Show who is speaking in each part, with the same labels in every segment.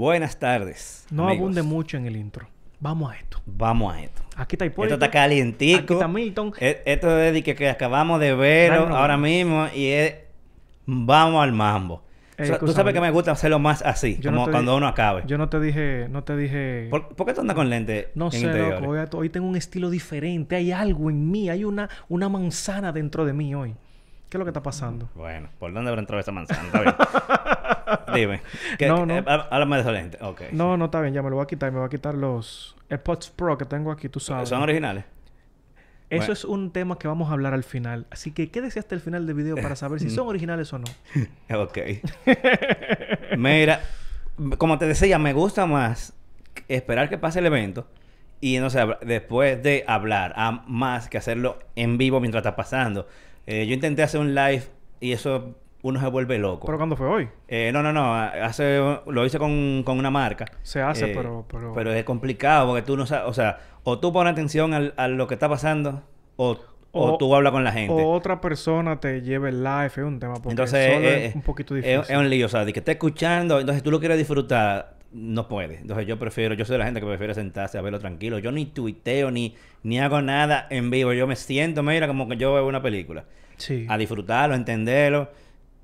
Speaker 1: Buenas tardes.
Speaker 2: No
Speaker 1: amigos.
Speaker 2: abunde mucho en el intro. Vamos a esto.
Speaker 1: Vamos a esto.
Speaker 2: Aquí está Hipólito.
Speaker 1: Esto está calientico.
Speaker 2: Aquí está Milton.
Speaker 1: E- Esto es de que, que acabamos de ver
Speaker 2: no.
Speaker 1: ahora mismo y es vamos al mambo.
Speaker 2: Eh,
Speaker 1: O sea, Tú sabes que me gusta hacerlo más así,
Speaker 2: Yo
Speaker 1: como cuando uno acabe.
Speaker 2: Yo no te dije... No te dije...
Speaker 1: ¿Por, por qué tú andas con lente
Speaker 2: No
Speaker 1: en
Speaker 2: sé, loco. Hoy, hoy tengo un estilo diferente. Hay algo en mí. Hay una, una manzana dentro de mí hoy. ¿Qué es lo que está pasando?
Speaker 1: Bueno, ¿por dónde habrá entrado esa manzana? Está bien. Dime. ¿Qué-
Speaker 2: No, no.
Speaker 1: eh, há- háblame de esos lentes. Ok.
Speaker 2: No, no está bien. Ya me lo voy a quitar. Me voy a quitar los AirPods Pro que tengo aquí. Tú sabes.
Speaker 1: ¿Son originales?
Speaker 2: Eso
Speaker 1: Bueno.
Speaker 2: es un tema que vamos a hablar al final. Así que quédese hasta el final del video para saber si son originales o no.
Speaker 1: Ok. Mira, como te decía, me gusta más esperar que pase el evento y no sé, después de hablar a más que hacerlo en vivo mientras está pasando. Eh, yo intenté hacer un live y eso uno se vuelve loco.
Speaker 2: ¿Pero cuándo fue hoy?
Speaker 1: Eh, no, no, no. Hace, lo hice con, con una marca.
Speaker 2: Se hace,
Speaker 1: Eh,
Speaker 2: pero... pero...
Speaker 1: es complicado porque tú no sabes, o sea, o tú pones atención al- a lo que está pasando o, o
Speaker 2: O-
Speaker 1: tú hablas con la gente.
Speaker 2: O otra persona te lleve el live, es un tema. Porque
Speaker 1: Entonces
Speaker 2: solo
Speaker 1: eh,
Speaker 2: es un poquito
Speaker 1: es-
Speaker 2: difícil.
Speaker 1: Es, un lío, o sea, de que esté escuchando, entonces tú lo quieres disfrutar, no puedes. Entonces yo prefiero, yo soy de la gente que prefiere sentarse a verlo tranquilo. Yo ni tuiteo ni, ni hago nada en vivo. Yo me siento, mira, como que yo veo una película.
Speaker 2: Sí.
Speaker 1: A disfrutarlo, entenderlo.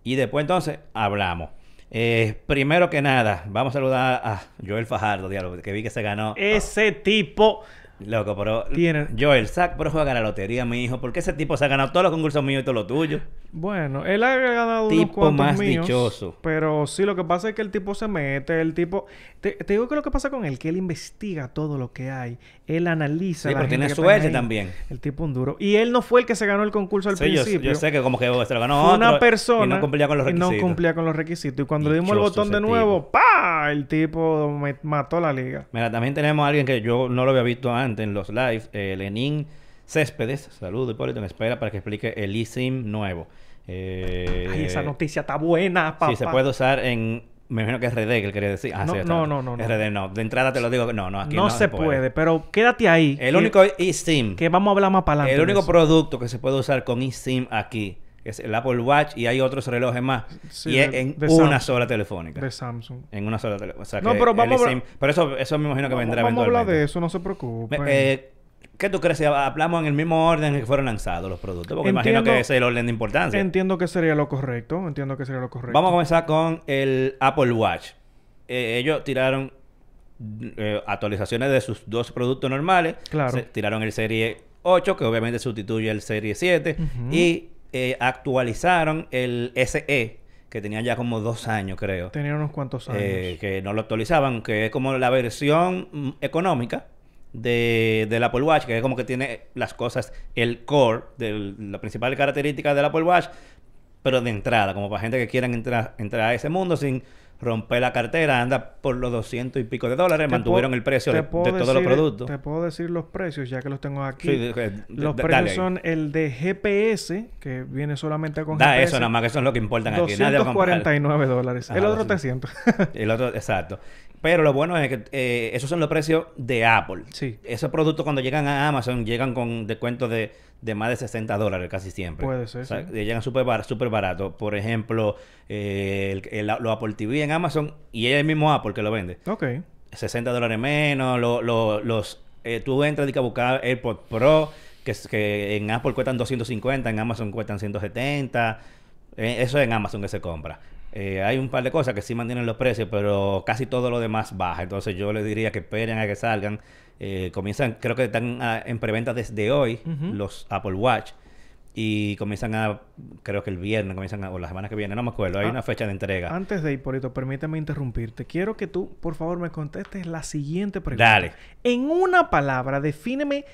Speaker 1: Y después entonces hablamos. Eh, primero que nada, vamos a saludar a Joel Fajardo, diálogo, que vi que se ganó.
Speaker 2: Ese tipo...
Speaker 1: Loco, pero
Speaker 2: Tiene-
Speaker 1: Joel, sac, pero juega la lotería, mi hijo. porque ese tipo se ha ganado todos los concursos míos y todo lo tuyo?
Speaker 2: Bueno, él ha ganado unos
Speaker 1: Tipo
Speaker 2: cuantos
Speaker 1: más
Speaker 2: míos,
Speaker 1: dichoso.
Speaker 2: Pero sí, lo que pasa es que el tipo se mete, el tipo... Te, te digo que lo que pasa con él, que él investiga todo lo que hay. Él analiza
Speaker 1: Sí, pero tiene suerte también.
Speaker 2: El tipo un duro. Y él no fue el que se ganó el concurso al
Speaker 1: Sí,
Speaker 2: principio.
Speaker 1: yo sé que como que se lo ganó
Speaker 2: Fue una persona
Speaker 1: y no cumplía con los
Speaker 2: y
Speaker 1: requisitos.
Speaker 2: no cumplía con los requisitos. Y cuando le dimos el botón de nuevo. ¡pa! El tipo me mató la liga.
Speaker 1: Mira, también tenemos a alguien que yo no lo había visto antes en los lives, eh, Lenín Céspedes. Saludos, Hipólito, me espera para que explique el eSIM nuevo. Eh,
Speaker 2: Ay, esa noticia está buena, papá.
Speaker 1: Sí, se puede usar en... Me imagino que es RD que él quería decir. Ah,
Speaker 2: No,
Speaker 1: sí,
Speaker 2: no, no, no, no.
Speaker 1: RD no. De entrada te lo digo no, no, aquí no,
Speaker 2: no, se puede. pero quédate ahí.
Speaker 1: El
Speaker 2: que-
Speaker 1: único eSIM,
Speaker 2: Que vamos a hablar más para adelante.
Speaker 1: el único
Speaker 2: eso.
Speaker 1: producto que se puede usar con eSIM aquí es el Apple Watch y hay otros relojes más.
Speaker 2: Sí,
Speaker 1: y es
Speaker 2: de-
Speaker 1: en
Speaker 2: de
Speaker 1: una
Speaker 2: Samsung.
Speaker 1: sola telefónica.
Speaker 2: De Samsung.
Speaker 1: En una sola telefónica. O sea,
Speaker 2: No, pero vamos a
Speaker 1: eSIM- Pero eso, eso me imagino que vendrá
Speaker 2: Vamos a hablar
Speaker 1: eventualmente.
Speaker 2: de eso, no se preocupe.
Speaker 1: Eh, ¿Qué tú crees si hablamos en el mismo orden en que fueron lanzados los productos? Porque imagino que ese es el orden de importancia.
Speaker 2: Entiendo que sería lo correcto. Entiendo que sería lo correcto.
Speaker 1: Vamos a comenzar con el Apple Watch. Eh, ellos tiraron eh, actualizaciones de sus dos productos normales.
Speaker 2: Claro.
Speaker 1: Se- tiraron el Serie 8, que obviamente sustituye el Serie 7.
Speaker 2: Ujú.
Speaker 1: Y eh, actualizaron el SE, que tenía ya como dos años, creo.
Speaker 2: Tenía unos cuantos años.
Speaker 1: eh, que no lo actualizaban, que es como la versión mm, económica de, del Apple Watch, que es como que tiene las cosas, el core, de la principal característica del Apple Watch, pero de entrada, como para gente que quieran entrar, entrar a ese mundo sin romper la cartera, anda por los 200 y pico de dólares, mantuvieron el precio de, todos los productos.
Speaker 2: Te puedo decir los precios, ya que los tengo aquí.
Speaker 1: Sí, de- de-
Speaker 2: los precios son el de GPS, que viene solamente con
Speaker 1: Da
Speaker 2: GPS.
Speaker 1: eso nada más, que es lo que importan aquí. Nadie va a comprar.
Speaker 2: 249 dólares.
Speaker 1: Ajá,
Speaker 2: el otro
Speaker 1: 200.
Speaker 2: 300.
Speaker 1: El otro, exacto. Pero lo bueno es que eh, esos son los precios de Apple.
Speaker 2: Sí.
Speaker 1: Esos productos cuando llegan a Amazon llegan con descuentos de, de más de 60 dólares casi siempre.
Speaker 2: Puede ser,
Speaker 1: O sea,
Speaker 2: sí.
Speaker 1: Llegan súper bar, barato. Por ejemplo, eh, el, el- los Apple TV en Amazon y es el mismo Apple que lo vende.
Speaker 2: ok.
Speaker 1: 60 dólares menos. lo- lo- los, eh, tú entras y a buscar AirPods Pro que, que en Apple cuestan 250, en Amazon cuestan 170. Eh, eso es en Amazon que se compra. Eh, hay un par de cosas que sí mantienen los precios, pero casi todo lo demás baja. Entonces yo les diría que esperen a que salgan. Eh, comienzan, creo que están ah, en preventa desde hoy los Apple Watch. Y comienzan a, creo que el viernes, comienzan a, o la semana que viene, no me acuerdo. Hay
Speaker 2: Ah,
Speaker 1: una fecha de entrega.
Speaker 2: Antes de Hipólito, permíteme interrumpirte. Quiero que tú, por favor, me contestes la siguiente pregunta.
Speaker 1: Dale.
Speaker 2: En una palabra, defíneme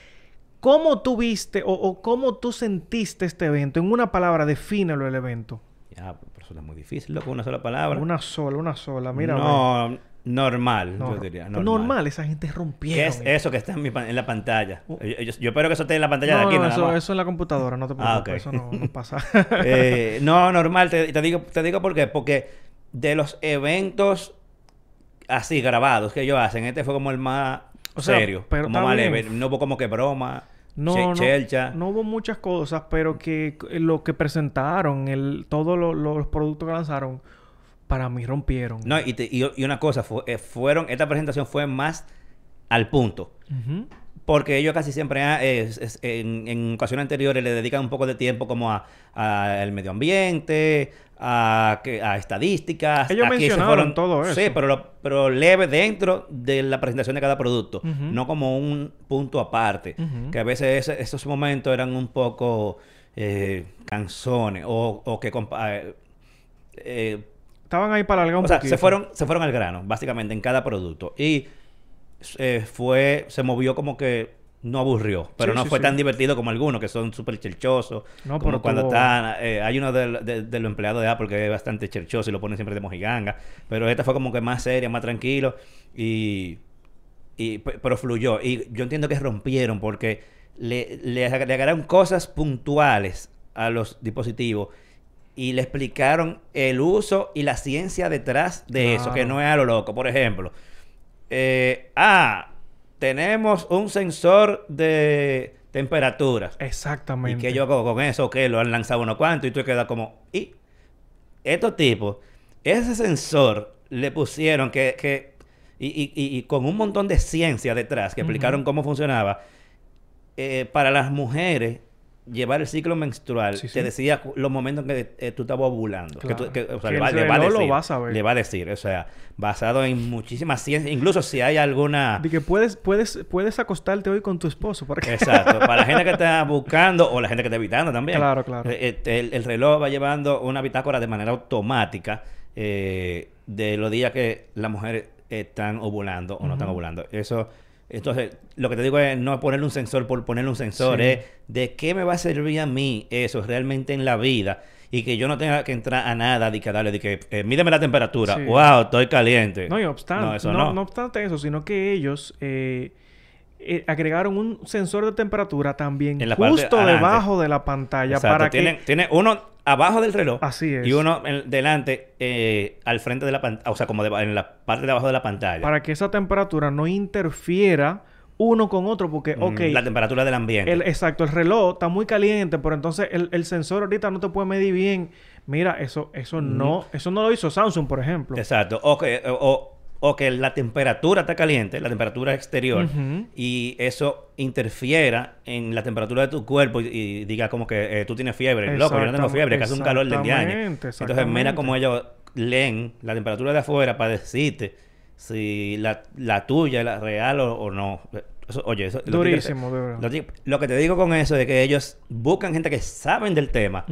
Speaker 2: cómo tú viste o, o cómo tú sentiste este evento. En una palabra, defínelo el evento.
Speaker 1: Ya, es muy difícil, loco, una sola palabra.
Speaker 2: Una sola, una sola. Mira,
Speaker 1: no, normal.
Speaker 2: No,
Speaker 1: yo diría.
Speaker 2: normal.
Speaker 1: Normal.
Speaker 2: esa gente
Speaker 1: ¿Qué
Speaker 2: rompieron.
Speaker 1: es eso que está en, mi pan- en la pantalla?
Speaker 2: Uh.
Speaker 1: Yo, yo- yo espero que eso esté en la pantalla de aquí,
Speaker 2: no,
Speaker 1: nada
Speaker 2: eso,
Speaker 1: más.
Speaker 2: eso en la computadora, no te preocupes.
Speaker 1: Ah.
Speaker 2: Eso no, no pasa.
Speaker 1: Eh, no, normal. Te, te digo, te digo por qué. Porque de los eventos así grabados que ellos hacen, este fue como el más
Speaker 2: O sea,
Speaker 1: serio.
Speaker 2: pero
Speaker 1: como más leve. No hubo como que broma.
Speaker 2: No,
Speaker 1: che-
Speaker 2: no,
Speaker 1: chelcha.
Speaker 2: no hubo muchas cosas, pero que lo que presentaron, el, todos lo- los productos que lanzaron, Para mí rompieron.
Speaker 1: No, y, te- y- y una cosa, fu- eh, fueron, esta presentación fue más al punto.
Speaker 2: Ujú.
Speaker 1: Porque ellos casi siempre ah, es- en, en ocasiones anteriores le dedican un poco de tiempo como a, a el medio ambiente, a, estadísticas.
Speaker 2: Ellos mencionaron todo
Speaker 1: Sí,
Speaker 2: eso.
Speaker 1: pero, lo- pero leve dentro de la presentación de cada producto. No como un punto aparte. Que a veces esos momentos eran un poco eh, canzones o, o que... eh, eh,
Speaker 2: Estaban ahí para alargar un
Speaker 1: o sea,
Speaker 2: poquito.
Speaker 1: se fueron, se fueron al grano, básicamente, en cada producto. Y eh, fue, se movió como que no aburrió, pero
Speaker 2: Sí,
Speaker 1: no
Speaker 2: sí,
Speaker 1: fue
Speaker 2: sí.
Speaker 1: tan divertido como algunos que son súper cherchosos.
Speaker 2: No,
Speaker 1: como
Speaker 2: pero
Speaker 1: cuando están, eh, hay uno de, de- de los empleados de Apple que es bastante cherchoso y lo ponen siempre de mojiganga. Pero esta fue como que más seria, más tranquilo y, y pe- pero fluyó. Y yo entiendo que rompieron porque le, le, le agregaron cosas puntuales a los dispositivos y le explicaron el uso y la ciencia detrás de eso, que no es a lo loco. Por ejemplo, eh, ah, tenemos un sensor de temperaturas. ¿Y
Speaker 2: Exactamente.
Speaker 1: que yo hago con eso? que Lo han lanzado uno cuanto y tú quedas como... Y estos tipos, ese sensor le pusieron que... que y, y- y- y con un montón de ciencia detrás que explicaron cómo funcionaba. eh, para las mujeres, llevar el ciclo menstrual,
Speaker 2: Sí,
Speaker 1: te decía los momentos en que eh, tú estabas ovulando. Que
Speaker 2: Claro.
Speaker 1: que, o sea, le, va,
Speaker 2: el
Speaker 1: le va a
Speaker 2: reloj lo
Speaker 1: decir.
Speaker 2: va a saber.
Speaker 1: Le va a decir. O sea, basado en muchísimas ciencias. Incluso si hay alguna...
Speaker 2: De que puedes, puedes, puedes acostarte hoy con tu esposo. Para que...
Speaker 1: Exacto. Para la gente que está buscando o la gente que está evitando también.
Speaker 2: Claro, claro.
Speaker 1: Eh, eh, El, el reloj va llevando una bitácora de manera automática eh, de los días que las mujeres están ovulando o no están ovulando. Eso, entonces, lo que te digo es no ponerle un sensor por ponerle un sensor,
Speaker 2: Sí.
Speaker 1: es de qué me va a servir a mí eso realmente en la vida y que yo no tenga que entrar a nada de que darle, de que eh, mídeme la temperatura,
Speaker 2: Sí.
Speaker 1: wow, estoy caliente.
Speaker 2: No, y obstante,
Speaker 1: No,
Speaker 2: no,
Speaker 1: eso
Speaker 2: no.
Speaker 1: no.
Speaker 2: obstante eso, sino que ellos eh, eh, agregaron un sensor de temperatura también
Speaker 1: En la parte
Speaker 2: justo debajo de la pantalla
Speaker 1: Exacto.
Speaker 2: para
Speaker 1: tiene,
Speaker 2: que...
Speaker 1: tiene uno abajo del reloj
Speaker 2: Así es.
Speaker 1: y uno en- delante eh, al frente de la pantalla, o sea, como de- en la parte de abajo de la pantalla.
Speaker 2: Para que esa temperatura no interfiera uno con otro, porque,
Speaker 1: Mm,
Speaker 2: ok,
Speaker 1: La temperatura del ambiente.
Speaker 2: el, exacto, el reloj está muy caliente, pero entonces el, el sensor ahorita no te puede medir bien. Mira, eso, eso no, eso no lo hizo Samsung, por ejemplo.
Speaker 1: Exacto. O que, o, o que la temperatura está caliente, la temperatura exterior, y eso interfiera en la temperatura de tu cuerpo y, y diga como que eh, tú tienes fiebre. Loco, yo no tengo fiebre, que hace un calor diaño.
Speaker 2: Exactamente,
Speaker 1: Entonces, mira cómo ellos leen la temperatura de afuera para decirte si la, la tuya es la real o, o no. Eso- oye, eso,
Speaker 2: Durísimo, de verdad.
Speaker 1: los tigres- lo que te digo con eso es que ellos buscan gente que saben del tema,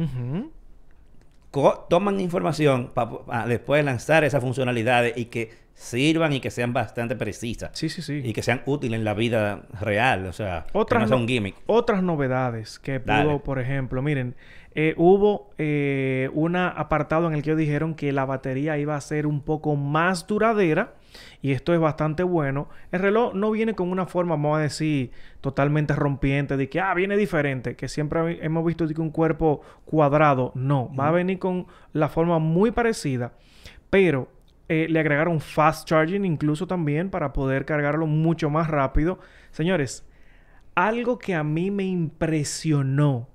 Speaker 1: toman información para después lanzar esas funcionalidades y que sirvan y que sean bastante precisas.
Speaker 2: Sí, sí, sí.
Speaker 1: Y que sean útiles en la vida real. O sea,
Speaker 2: Otras
Speaker 1: que no sea un gimmick.
Speaker 2: Otras novedades que pudo,
Speaker 1: Dale.
Speaker 2: por ejemplo, miren, eh, hubo eh, un apartado en el que dijeron que la batería iba a ser un poco más duradera y esto es bastante bueno. El reloj no viene con una forma, vamos a decir, totalmente rompiente de que, ah, viene diferente, que siempre hemos visto de que un cuerpo cuadrado, no, va a venir con la forma muy parecida, pero eh, le agregaron fast charging incluso también para poder cargarlo mucho más rápido. Señores, algo que a mí me impresionó,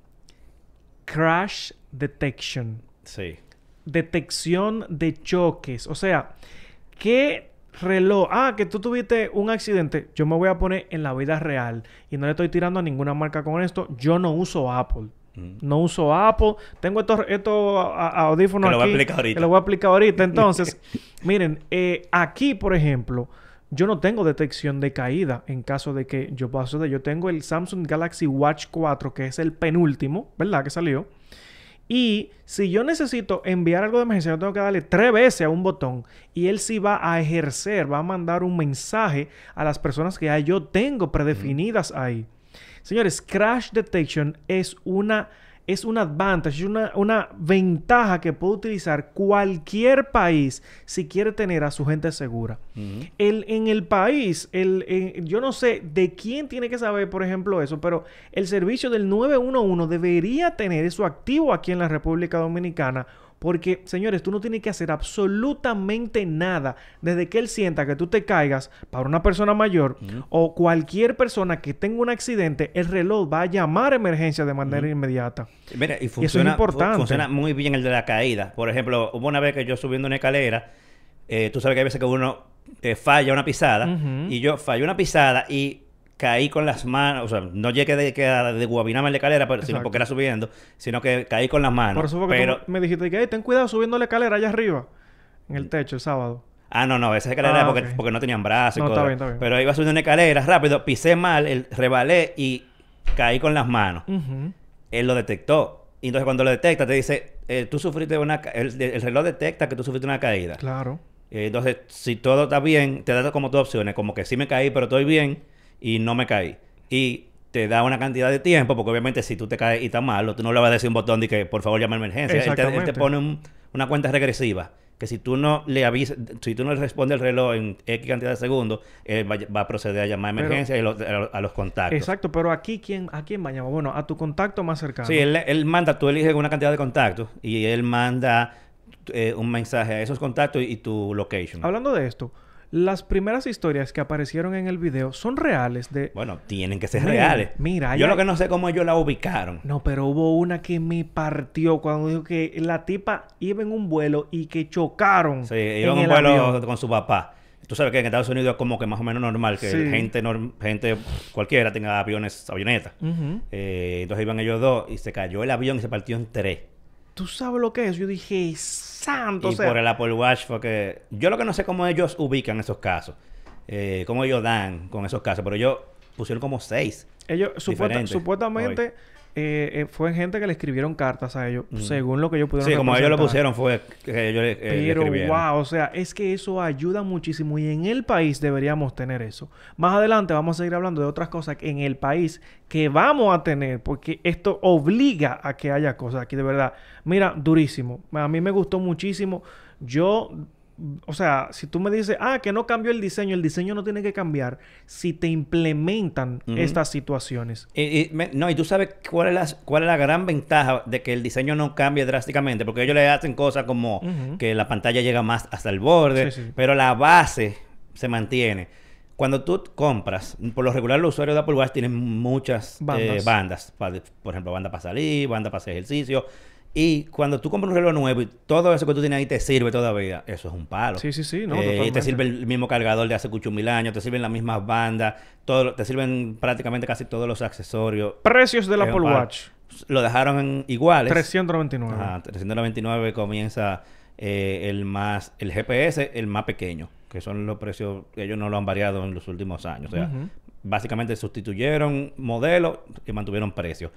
Speaker 2: crash detection,
Speaker 1: Sí.
Speaker 2: detección de choques. O sea, ¿qué reloj? Ah, que tú tuviste un accidente. Yo me voy a poner en la vida real y no le estoy tirando a ninguna marca con esto. Yo no uso Apple. No uso Apple. Tengo estos, estos audífonos
Speaker 1: Que lo voy a
Speaker 2: aquí.
Speaker 1: explicar ahorita.
Speaker 2: Que lo voy a explicar ahorita. Entonces, miren, eh, aquí, por ejemplo, yo no tengo detección de caída en caso de que yo paso de... Yo tengo el Samsung Galaxy Watch 4, que es el penúltimo, ¿verdad? Que salió. Y si yo necesito enviar algo de emergencia, yo tengo que darle tres veces a un botón. Y él sí va a ejercer, va a mandar un mensaje a las personas que ya yo tengo predefinidas ahí. Señores, Crash Detection es una, es un advantage, una, una ventaja que puede utilizar cualquier país si quiere tener a su gente segura. El, en el país, el, en- yo no sé de quién tiene que saber, por ejemplo, eso, pero el servicio del 911 debería tener eso activo aquí en la República Dominicana Porque, señores, tú no tienes que hacer absolutamente nada desde que él sienta que tú te caigas para una persona mayor o cualquier persona que tenga un accidente, el reloj va a llamar a emergencia de manera inmediata.
Speaker 1: Mira, y
Speaker 2: eso es
Speaker 1: funciona,
Speaker 2: importante.
Speaker 1: funciona muy bien el de la caída. Por ejemplo, hubo una vez que yo subiendo una escalera, eh, tú sabes que hay veces que uno eh, falla una pisada, y yo fallé una pisada y caí con las manos, o sea, no llegué de, de guabinarme en la escalera, pero, sino porque era subiendo, sino que caí con las manos.
Speaker 2: Por eso fue que
Speaker 1: pero,
Speaker 2: tú me dijiste que "Ey, ten cuidado subiendo la escalera allá arriba, en el techo el sábado.
Speaker 1: Ah, no, no, esa escalera
Speaker 2: Ah,
Speaker 1: era porque,
Speaker 2: ok.
Speaker 1: porque no tenían brazos y
Speaker 2: No, está bien, está bien.
Speaker 1: Pero iba subiendo una escalera rápido, pisé mal, el, rebalé y caí con las manos. Él lo detectó. Y entonces cuando lo detecta te dice, eh, tú sufriste una... El, el reloj detecta que tú sufriste una caída.
Speaker 2: Claro.
Speaker 1: Eh, entonces, si todo está bien, te da como dos opciones, como que sí me caí, pero estoy bien y no me caí. Y te da una cantidad de tiempo, porque obviamente si tú te caes y estás malo, tú no le vas a decir un botón de que por favor llama a emergencia. Él te, él te pone un- una cuenta regresiva. Que si tú no le avisas, si tú no le respondes el reloj en X cantidad de segundos, él va, va a proceder a llamar a
Speaker 2: Pero-
Speaker 1: emergencia y lo- a, los- a los contactos.
Speaker 2: Exacto, pero aquí, ¿quién, ¿a quién va a llamar? Bueno, a tu contacto más cercano.
Speaker 1: Sí, él, él manda, tú eliges una cantidad de contactos y él manda eh, un mensaje a esos contactos y, y tu location.
Speaker 2: Hablando de esto, las primeras historias que aparecieron en el video son reales de...
Speaker 1: Bueno, tienen que ser
Speaker 2: Mira,
Speaker 1: reales.
Speaker 2: mira,
Speaker 1: Yo
Speaker 2: hay-
Speaker 1: lo que no sé cómo ellos la ubicaron.
Speaker 2: No, pero hubo una que me partió cuando dijo que la tipa iba en un vuelo y que chocaron
Speaker 1: Sí, iba en un
Speaker 2: el
Speaker 1: vuelo
Speaker 2: avión.
Speaker 1: con su papá. Tú sabes que en Estados Unidos es como que más o menos normal que
Speaker 2: Sí.
Speaker 1: gente, norm- gente cualquiera tenga aviones, avionetas. Eh, entonces iban ellos dos y se cayó el avión y se partió en tres.
Speaker 2: ¿Tú sabes lo que es? Yo dije, santo,
Speaker 1: y
Speaker 2: o sea,
Speaker 1: por el Apple Watch fue que... Yo lo que no sé cómo ellos ubican esos casos. Eh, cómo ellos dan con esos casos. Pero ellos pusieron como seis.
Speaker 2: ellos supuesta- supuestamente eh, eh, fue gente que le escribieron cartas a ellos, según lo que ellos pudieron
Speaker 1: Sí, como ellos lo pusieron fue que ellos le, eh, le
Speaker 2: Pero
Speaker 1: escribieron.
Speaker 2: wow, o sea, es que eso ayuda muchísimo y en el país deberíamos tener eso. Más adelante vamos a seguir hablando de otras cosas en el país que vamos a tener porque esto obliga a que haya cosas aquí de verdad. Mira, durísimo. A mí me gustó muchísimo. Yo o sea, si tú me dices, ah, que no cambió el diseño, el diseño no tiene que cambiar si te implementan estas situaciones.
Speaker 1: Y, y me- no, y tú sabes cuál es, la, cuál es la gran ventaja de que el diseño no cambie drásticamente, porque ellos le hacen cosas como que la pantalla llega más hasta el borde,
Speaker 2: Sí, sí.
Speaker 1: pero la base se mantiene. Cuando tú compras, por lo regular los usuarios de Apple Watch tienen muchas eh,
Speaker 2: Bandas.
Speaker 1: bandas. Por ejemplo, banda para salir, banda para hacer ejercicio. Y cuando tú compras un reloj nuevo y todo eso que tú tienes ahí te sirve todavía, eso es un palo.
Speaker 2: Sí, sí, sí, no,
Speaker 1: Eh, y te sirve el mismo cargador de hace muchos mil años, te sirven las mismas bandas, todo, te sirven prácticamente casi todos los accesorios.
Speaker 2: Precios del Apple. Watch.
Speaker 1: Lo dejaron en iguales.
Speaker 2: 399.
Speaker 1: Ajá, 399 comienza eh, el más, el GPS, el más pequeño, que son los precios, ellos no lo han variado en los últimos años. O sea, básicamente sustituyeron modelos y mantuvieron precios.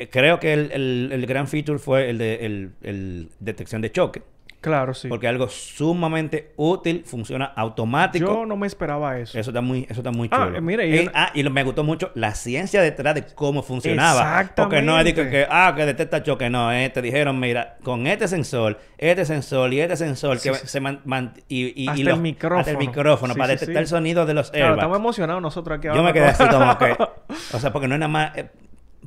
Speaker 1: Eh, creo que el, el- el gran feature fue el de el, el detección de choque,
Speaker 2: Claro, sí.
Speaker 1: porque algo sumamente útil, funciona automático.
Speaker 2: Yo no me esperaba eso.
Speaker 1: Eso está muy, eso está muy
Speaker 2: Ah,
Speaker 1: chulo.
Speaker 2: eh, mire, y
Speaker 1: Eh, ah, y lo- me gustó mucho la ciencia detrás de cómo funcionaba. Porque no es que,
Speaker 2: Exactamente.
Speaker 1: ah, que detecta choque. No, eh, te dijeron, mira, con este sensor, este sensor y este sensor
Speaker 2: Sí,
Speaker 1: que
Speaker 2: sí.
Speaker 1: se man- man- y, y,
Speaker 2: Hasta
Speaker 1: y
Speaker 2: el micrófono.
Speaker 1: hasta el micrófono
Speaker 2: Sí,
Speaker 1: para detectar el sonido de los
Speaker 2: Claro,
Speaker 1: airbags.
Speaker 2: estamos emocionados nosotros aquí.
Speaker 1: Yo
Speaker 2: ahora
Speaker 1: me quedé así como que, o sea, porque no es nada más. eh,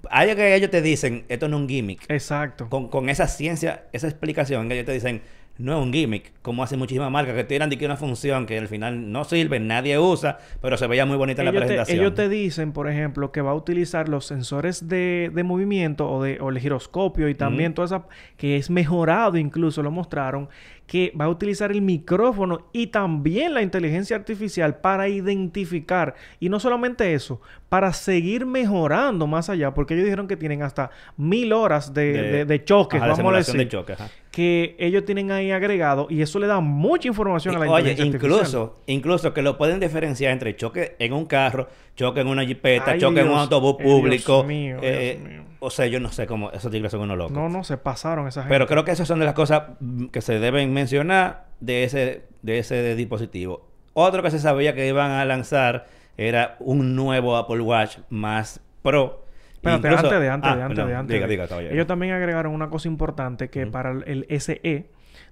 Speaker 1: hay que ellos te dicen, esto no es un gimmick.
Speaker 2: Exacto.
Speaker 1: Con, con esa ciencia, esa explicación que ellos te dicen, no es un gimmick, como hacen muchísimas marcas que tiran de que una función que al final no sirve, nadie usa, pero se veía muy bonita en la
Speaker 2: te,
Speaker 1: presentación.
Speaker 2: ellos te dicen, por ejemplo, que va a utilizar los sensores de, de movimiento o, de, o el giroscopio y también toda esa... que es mejorado incluso, lo mostraron, que va a utilizar el micrófono y también la inteligencia artificial para identificar. Y no solamente eso, para seguir mejorando más allá, porque ellos dijeron que tienen hasta mil horas de, de- de choques,
Speaker 1: ajá,
Speaker 2: vamos a decir.
Speaker 1: de choque, ajá.
Speaker 2: Que ellos tienen ahí agregado y eso le da mucha información a la
Speaker 1: Oye,
Speaker 2: inteligencia artificial.
Speaker 1: incluso, incluso que lo pueden diferenciar entre choque en un carro, choque en una jipeta,
Speaker 2: Ay,
Speaker 1: choque en un autobús
Speaker 2: eh, Dios
Speaker 1: público.
Speaker 2: mío,
Speaker 1: eh,
Speaker 2: Dios mío.
Speaker 1: O sea, yo no sé cómo esos tigres son unos locos.
Speaker 2: No, no, se pasaron esa gente.
Speaker 1: Pero creo que esas son de las cosas mm, que se deben mencionar de ese, de ese dispositivo. Otro que se sabía que iban a lanzar era un nuevo Apple Watch más Pro.
Speaker 2: Espérate,
Speaker 1: Incluso-
Speaker 2: antes de, antes
Speaker 1: Ah,
Speaker 2: de, antes de, antes
Speaker 1: Diga,
Speaker 2: de.
Speaker 1: diga, caballero.
Speaker 2: Ellos también agregaron una cosa importante que para el- SE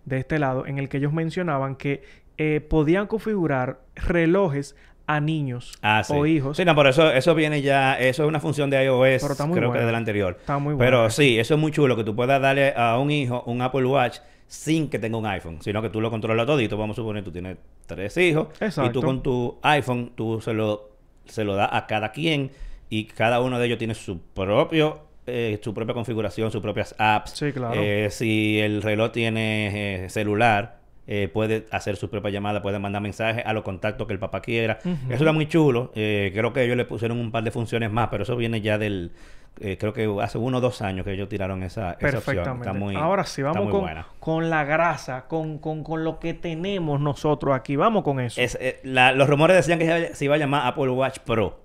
Speaker 2: de este lado, en el que ellos mencionaban que eh, podían configurar relojes a niños
Speaker 1: Ah, sí.
Speaker 2: o hijos.
Speaker 1: Sí, no, por eso, eso viene ya, eso es una función de iOS,
Speaker 2: Pero está muy
Speaker 1: creo que
Speaker 2: bueno.
Speaker 1: del anterior.
Speaker 2: Está muy
Speaker 1: Pero
Speaker 2: bueno.
Speaker 1: sí, eso es muy chulo, que tú puedas darle a un hijo un Apple Watch sin que tenga un iPhone, sino que tú lo controlas todito. Vamos a suponer, tú tienes tres hijos y tú con tu iPhone, tú se lo, se lo das a cada quien y cada uno de ellos tiene su propio... eh, su propia configuración, sus propias apps.
Speaker 2: Sí, claro.
Speaker 1: Eh, si el reloj tiene eh, celular, puede hacer su propia llamada, puede mandar mensajes a los contactos que el papá quiera. Eso era muy chulo. Creo que ellos le pusieron un par de funciones más, pero eso viene ya del... creo que hace uno o dos años que ellos tiraron esa, esa opción.
Speaker 2: Perfectamente.
Speaker 1: Está muy,
Speaker 2: Ahora sí, vamos con, con la grasa, con, con, con lo que tenemos nosotros aquí. Vamos con eso.
Speaker 1: Es, la- los rumores decían que se iba a llamar Apple Watch Pro.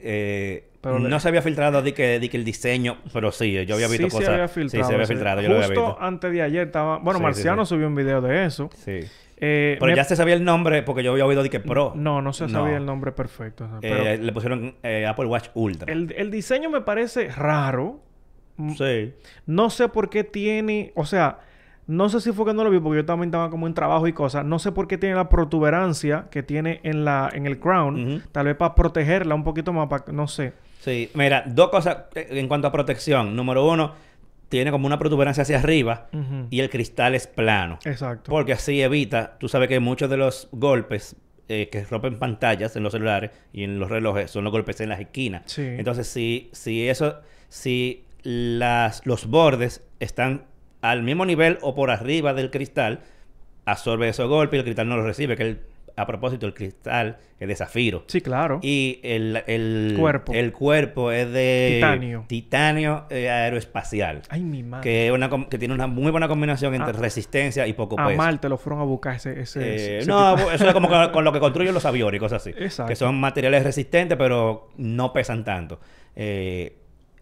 Speaker 1: Eh,
Speaker 2: Pero le-
Speaker 1: no se había filtrado de que, de que el diseño, pero sí, yo había visto
Speaker 2: sí
Speaker 1: cosas.
Speaker 2: se había
Speaker 1: sí, se había filtrado, yo lo había
Speaker 2: Justo
Speaker 1: visto.
Speaker 2: antes de ayer estaba... Bueno,
Speaker 1: Sí,
Speaker 2: Marciano subió un video de eso.
Speaker 1: Sí.
Speaker 2: Eh,
Speaker 1: Pero
Speaker 2: me-
Speaker 1: ya se sabía el nombre porque yo había oído de que Pro.
Speaker 2: No, no se
Speaker 1: No.
Speaker 2: sabía el nombre perfecto. o sea, pero
Speaker 1: Eh, le pusieron eh, Apple Watch Ultra.
Speaker 2: el, el diseño me parece raro.
Speaker 1: Sí.
Speaker 2: No sé por qué tiene... O sea... No sé si fue que no lo vi porque yo también estaba como en trabajo y cosas. No sé por qué tiene la protuberancia que tiene en la en el crown. Tal vez para protegerla un poquito más, para, no sé.
Speaker 1: Sí, mira, dos cosas eh, en cuanto a protección. Número uno, tiene como una protuberancia hacia arriba y el cristal es plano.
Speaker 2: Exacto.
Speaker 1: Porque así evita, tú sabes que muchos de los golpes eh, que rompen pantallas en los celulares y en los relojes son los golpes en las esquinas.
Speaker 2: Sí.
Speaker 1: Entonces, si, si eso, si las, los bordes están al mismo nivel o por arriba del cristal, absorbe esos golpes y el cristal no los recibe, que el- a propósito el cristal es de zafiro.
Speaker 2: Sí, claro.
Speaker 1: Y el, el
Speaker 2: Cuerpo.
Speaker 1: el cuerpo es de
Speaker 2: Titanio.
Speaker 1: titanio eh, aeroespacial.
Speaker 2: Ay, mi madre.
Speaker 1: Que, una, que tiene una muy buena combinación entre
Speaker 2: Ah.
Speaker 1: resistencia y poco
Speaker 2: A
Speaker 1: peso.
Speaker 2: Marte lo fueron a buscar ese... ese,
Speaker 1: Eh,
Speaker 2: ese
Speaker 1: no,
Speaker 2: tipo-
Speaker 1: eso es como con, con lo que construyen los aviones y cosas así.
Speaker 2: Exacto.
Speaker 1: Que son materiales resistentes, pero no pesan tanto. Eh,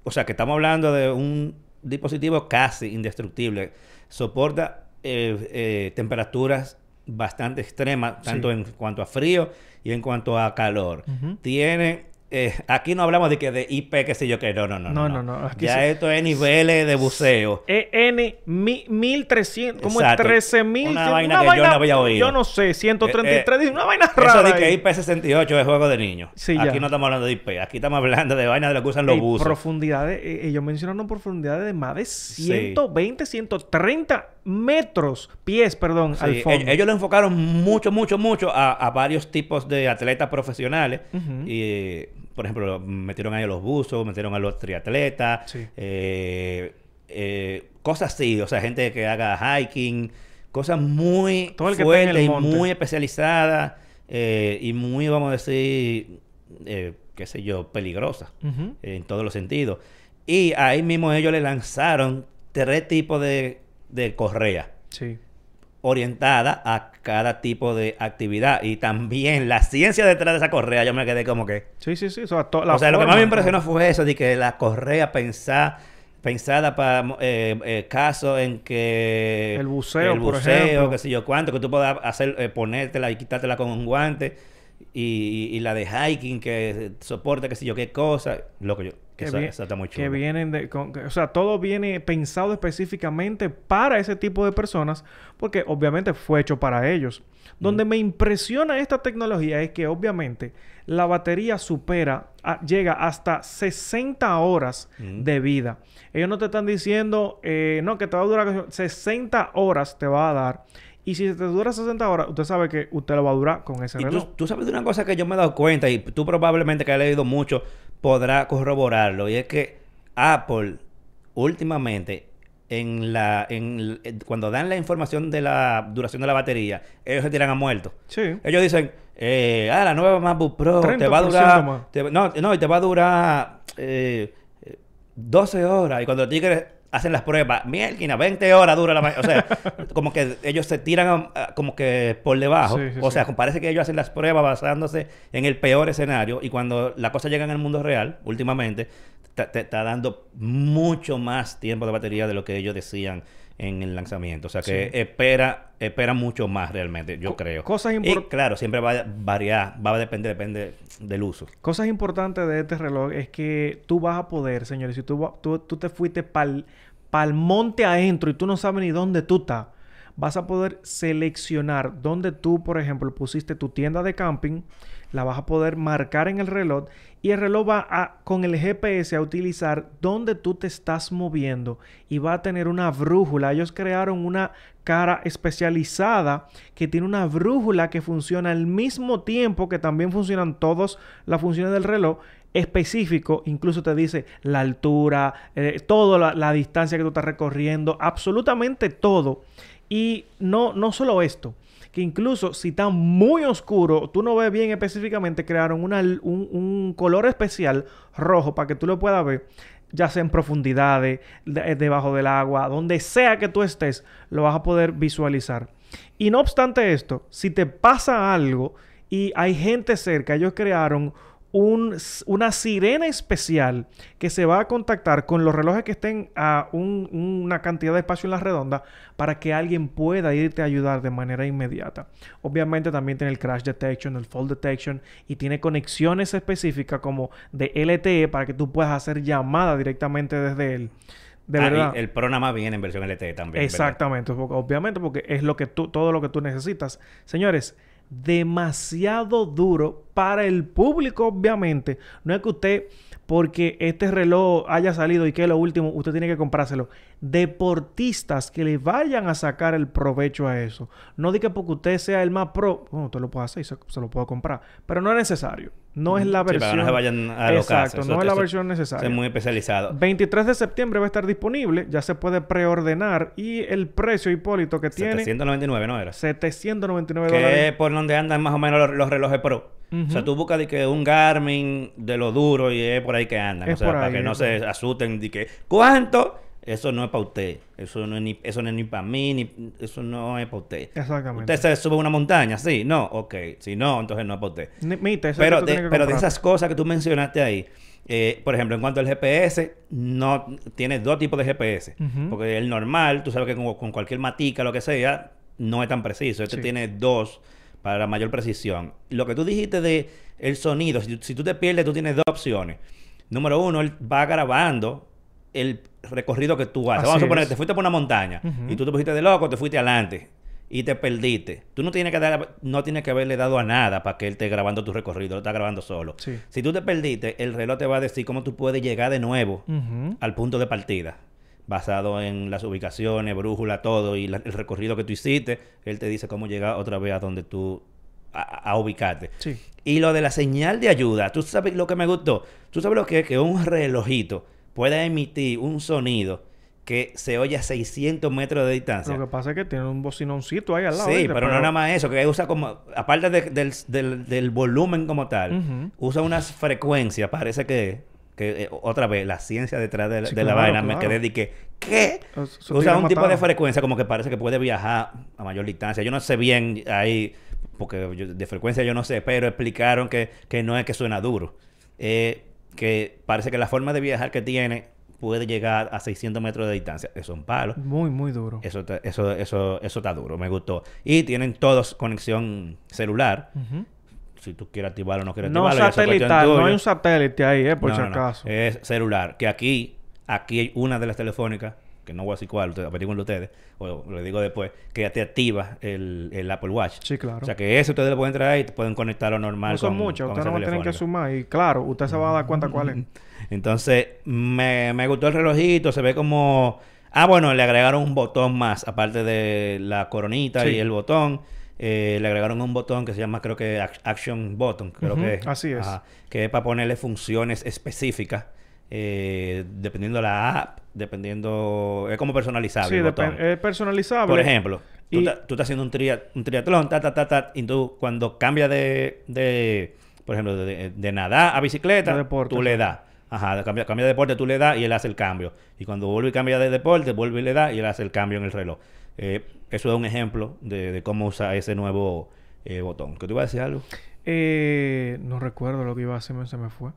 Speaker 1: o sea, que estamos hablando de un dispositivo casi indestructible. Soporta eh, eh, temperaturas bastante extremas, tanto
Speaker 2: Sí.
Speaker 1: en cuanto a frío y en cuanto a calor. Tiene... eh, aquí no hablamos de que de IP, qué sé yo, que no, no, no.
Speaker 2: No, no, no,
Speaker 1: Ya
Speaker 2: sí.
Speaker 1: esto es niveles de buceo.
Speaker 2: EN mi- 1300, como es
Speaker 1: Exacto.
Speaker 2: 13000.
Speaker 1: Una vaina que yo no había oído.
Speaker 2: Yo no sé, 133,
Speaker 1: Eh, eh,
Speaker 2: una vaina
Speaker 1: Eso
Speaker 2: rara.
Speaker 1: de que
Speaker 2: ahí.
Speaker 1: IP68 es juego de niños.
Speaker 2: Sí,
Speaker 1: aquí
Speaker 2: ya.
Speaker 1: no estamos hablando de IP, aquí estamos hablando de vainas de lo que usan los buzos.
Speaker 2: profundidades, eh, ellos mencionaron profundidades de más de 120, 130 metros, pies, perdón,
Speaker 1: Sí,
Speaker 2: al fondo.
Speaker 1: ellos, ellos lo enfocaron mucho, mucho, mucho a, a varios tipos de atletas profesionales. Y, por ejemplo, metieron ahí a los buzos, metieron a los triatletas,
Speaker 2: Sí.
Speaker 1: eh, eh, cosas así, o sea, gente que haga hiking, cosas muy
Speaker 2: Todo el que esté en el
Speaker 1: fuertes y muy especializadas eh, y muy, vamos a decir, qué sé yo, peligrosas. En todos los sentidos. Y ahí mismo ellos le lanzaron tres tipos de, de correa
Speaker 2: Sí.
Speaker 1: orientada a cada tipo de actividad. Y también la ciencia detrás de esa correa, yo me quedé como que...
Speaker 2: Sí, sí, sí. O sea, to- la
Speaker 1: o sea, lo que más me impresionó fue eso, de que la correa pensada pensada para eh, eh, casos en que
Speaker 2: El buceo,
Speaker 1: el buceo, qué sé yo cuánto, que tú puedas hacer, eh, ponértela y quitártela con un guante, y, y la de hiking que soporta qué sé yo qué cosa, lo que yo,
Speaker 2: que,
Speaker 1: esa,
Speaker 2: vi-
Speaker 1: esa está muy
Speaker 2: que vienen de... con- que- o sea, todo viene pensado específicamente para ese tipo de personas porque obviamente fue hecho para ellos. Donde me impresiona esta tecnología es que obviamente la batería supera, a- llega hasta 60 horas de vida. Ellos no te están diciendo, eh, no, que te va a durar 60 horas te va a dar. Y si te dura 60 horas, usted sabe que usted lo va a durar con ese
Speaker 1: Y
Speaker 2: reloj.
Speaker 1: tú, tú sabes de una cosa que yo me he dado cuenta y tú probablemente que has leído mucho podrá corroborarlo y es que Apple últimamente en la en, cuando dan la información de la duración de la batería ellos se tiran a muerto.
Speaker 2: Sí.
Speaker 1: Ellos dicen, eh, ah, la nueva MacBook Pro te va a
Speaker 2: 30%
Speaker 1: durar, te- no, no, y te va a durar eh, eh, 12 horas. Y cuando los tigres hacen las pruebas, mierda, 20 horas dura la O sea, como que ellos se tiran a- a- como que por debajo.
Speaker 2: Sí, sí,
Speaker 1: o
Speaker 2: sí.
Speaker 1: sea, parece que ellos hacen las pruebas basándose en el peor escenario. Y cuando la cosa llega en el mundo real, últimamente, te te está dando mucho más tiempo de batería de lo que ellos decían en el lanzamiento. O sea que
Speaker 2: Sí.
Speaker 1: espera, espera mucho más realmente, yo
Speaker 2: Co-
Speaker 1: creo.
Speaker 2: cosas
Speaker 1: Y
Speaker 2: impor-
Speaker 1: claro, siempre va a variar, va a depender, depende del uso.
Speaker 2: Cosas importantes de este reloj es que tú vas a poder, señores, si tú, tú, tú te fuiste para el monte adentro y tú no sabes ni dónde tú estás, vas a poder seleccionar dónde tú, por ejemplo, pusiste tu tienda de camping, la vas a poder marcar en el reloj y el reloj va a, con el GPS a utilizar dónde tú te estás moviendo y va a tener una brújula. Ellos crearon una cara especializada que tiene una brújula que funciona al mismo tiempo que también funcionan todas las funciones del reloj específico, incluso te dice la altura, eh, toda la, distancia que tú estás recorriendo, absolutamente todo. Y no, no solo esto, que incluso si está muy oscuro, tú no ves bien específicamente, crearon un, un, color especial rojo para que tú lo puedas ver, ya sea en profundidades, de, debajo del agua, donde sea que tú estés, lo vas a poder visualizar. Y no obstante esto, si te pasa algo y hay gente cerca, ellos crearon un, una sirena especial que se va a contactar con los relojes que estén a un, una cantidad de espacio en la redonda para que alguien pueda irte a ayudar de manera inmediata. Obviamente también tiene el crash detection, el fall detection y tiene conexiones específicas como de LTE para que tú puedas hacer llamadas directamente desde él. De
Speaker 1: ah,
Speaker 2: verdad.
Speaker 1: el programa viene en versión LTE también.
Speaker 2: Exactamente, porque, obviamente porque es lo que tú, todo lo que tú necesitas. Señores, demasiado duro para el público, obviamente. No es que usted, porque este reloj haya salido y que es lo último, usted tiene que comprárselo. Deportistas que le vayan a sacar el provecho a eso. No diga porque usted sea el más pro, bueno, usted lo puede hacer y se, se lo puede comprar. Pero no es necesario. No es la
Speaker 1: Sí,
Speaker 2: versión.
Speaker 1: para que no se vayan a
Speaker 2: Exacto, no es la versión necesaria.
Speaker 1: es muy especializado.
Speaker 2: 23 de septiembre va a estar disponible, ya se puede preordenar y el precio Hipólito que tiene
Speaker 1: 799, ¿no era?
Speaker 2: 799
Speaker 1: Que
Speaker 2: dólares.
Speaker 1: es por donde andan más o menos los, los relojes pro. O sea, tú buscas de que un Garmin de lo duro y es por ahí que andan.
Speaker 2: Es
Speaker 1: o sea, para
Speaker 2: ahí,
Speaker 1: que no se asusten de que ¿cuánto? Eso no es para usted. Eso no es ni, eso no es ni para mí, ni eso no es para usted.
Speaker 2: Exactamente.
Speaker 1: Usted se sube a una montaña, sí, no, ok. Si no, entonces no es para usted.
Speaker 2: Ni- Mite, eso es
Speaker 1: Pero
Speaker 2: que
Speaker 1: de,
Speaker 2: que
Speaker 1: pero de esas cosas que tú mencionaste ahí, eh, por ejemplo, en cuanto al GPS, no tiene dos tipos de GPS. Porque el normal, tú sabes que con, con cualquier matica, lo que sea, no es tan preciso. Este
Speaker 2: Sí.
Speaker 1: tiene dos para mayor precisión. Lo que tú dijiste de el sonido, si, si tú te pierdes, tú tienes dos opciones. Número uno, él va grabando el recorrido que tú haces.
Speaker 2: Así
Speaker 1: Vamos a suponer
Speaker 2: es.
Speaker 1: te fuiste por una montaña y tú te pusiste de loco, te fuiste adelante y te perdiste. Tú no tienes que dar, no tienes que haberle dado a nada para que él esté grabando tu recorrido, lo está grabando solo.
Speaker 2: Sí.
Speaker 1: Si tú te perdiste, el reloj te va a decir cómo tú puedes llegar de nuevo al punto de partida. Basado en las ubicaciones, brújula, todo y la- el recorrido que tú hiciste, él te dice cómo llegar otra vez a donde tú a, a ubicarte.
Speaker 2: Sí.
Speaker 1: Y lo de la señal de ayuda, tú sabes lo que me gustó. Tú sabes lo que es que un relojito pueda emitir un sonido que se oye a 600 metros de distancia.
Speaker 2: Lo que pasa es que tiene un bocinoncito ahí al lado.
Speaker 1: Sí, pero no nada más eso, que usa como, aparte de- del, del- del volumen como tal, usa unas frecuencias, parece que, que eh, otra vez, la ciencia detrás de, la-
Speaker 2: Sí,
Speaker 1: de la
Speaker 2: claro,
Speaker 1: vaina me quedé de que, ¿qué?
Speaker 2: Eso-
Speaker 1: Usa un tipo de frecuencia como que parece que puede viajar a mayor distancia. Yo no sé bien ahí, porque yo- de frecuencia yo no sé, pero explicaron que, que no es que suena duro. Eh, que parece que la forma de viajar que tiene puede llegar a 600 metros de distancia. Eso es un palo.
Speaker 2: Muy, muy duro.
Speaker 1: Eso, está- eso, eso, eso está duro, me gustó. Y tienen todos conexión celular. Si tú quieres activarlo o no quieres
Speaker 2: No
Speaker 1: activarlo.
Speaker 2: satelital, no hay un satélite ahí, eh, por
Speaker 1: No,
Speaker 2: si
Speaker 1: no, no.
Speaker 2: acaso.
Speaker 1: Es celular. Que aquí, aquí hay una de las telefónicas, que no voy a decir cuál, averigüenlo ustedes, o lo digo después, que te activa el, el Apple Watch.
Speaker 2: Sí, claro.
Speaker 1: O sea que eso ustedes lo pueden traer y te pueden conectarlo normal.
Speaker 2: no son
Speaker 1: con- con
Speaker 2: ustedes no tienen que
Speaker 1: telefónica.
Speaker 2: sumar. Y claro, usted se va a dar cuenta cuál es.
Speaker 1: Entonces, me, me gustó el relojito, se ve como... Ah, bueno, le agregaron un botón más, aparte de la coronita
Speaker 2: Sí.
Speaker 1: y el botón. eh, le agregaron un botón que se llama, creo que Ac- Action Button, creo que es.
Speaker 2: así es.
Speaker 1: que es para ponerle funciones específicas, eh, dependiendo la app, dependiendo... Es como personalizable
Speaker 2: Sí,
Speaker 1: el botón.
Speaker 2: es personalizable.
Speaker 1: Por ejemplo, tú,
Speaker 2: Y-
Speaker 1: ta- tú estás haciendo un, tria- un triatlón, ta, ta, ta, ta, y tú cuando cambias de, de, por ejemplo, de, de nadar a bicicleta,
Speaker 2: De deporte,
Speaker 1: tú le das. Ajá, cambia, cambia de deporte, tú le das y él hace el cambio. Y cuando vuelve y cambia de deporte, vuelve y le da y él hace el cambio en el reloj. Eh, eso es un ejemplo de, de cómo usa ese nuevo eh, botón. ¿Que tú ibas a decir algo?
Speaker 2: Eh, no recuerdo lo que iba a hacer, se me fue.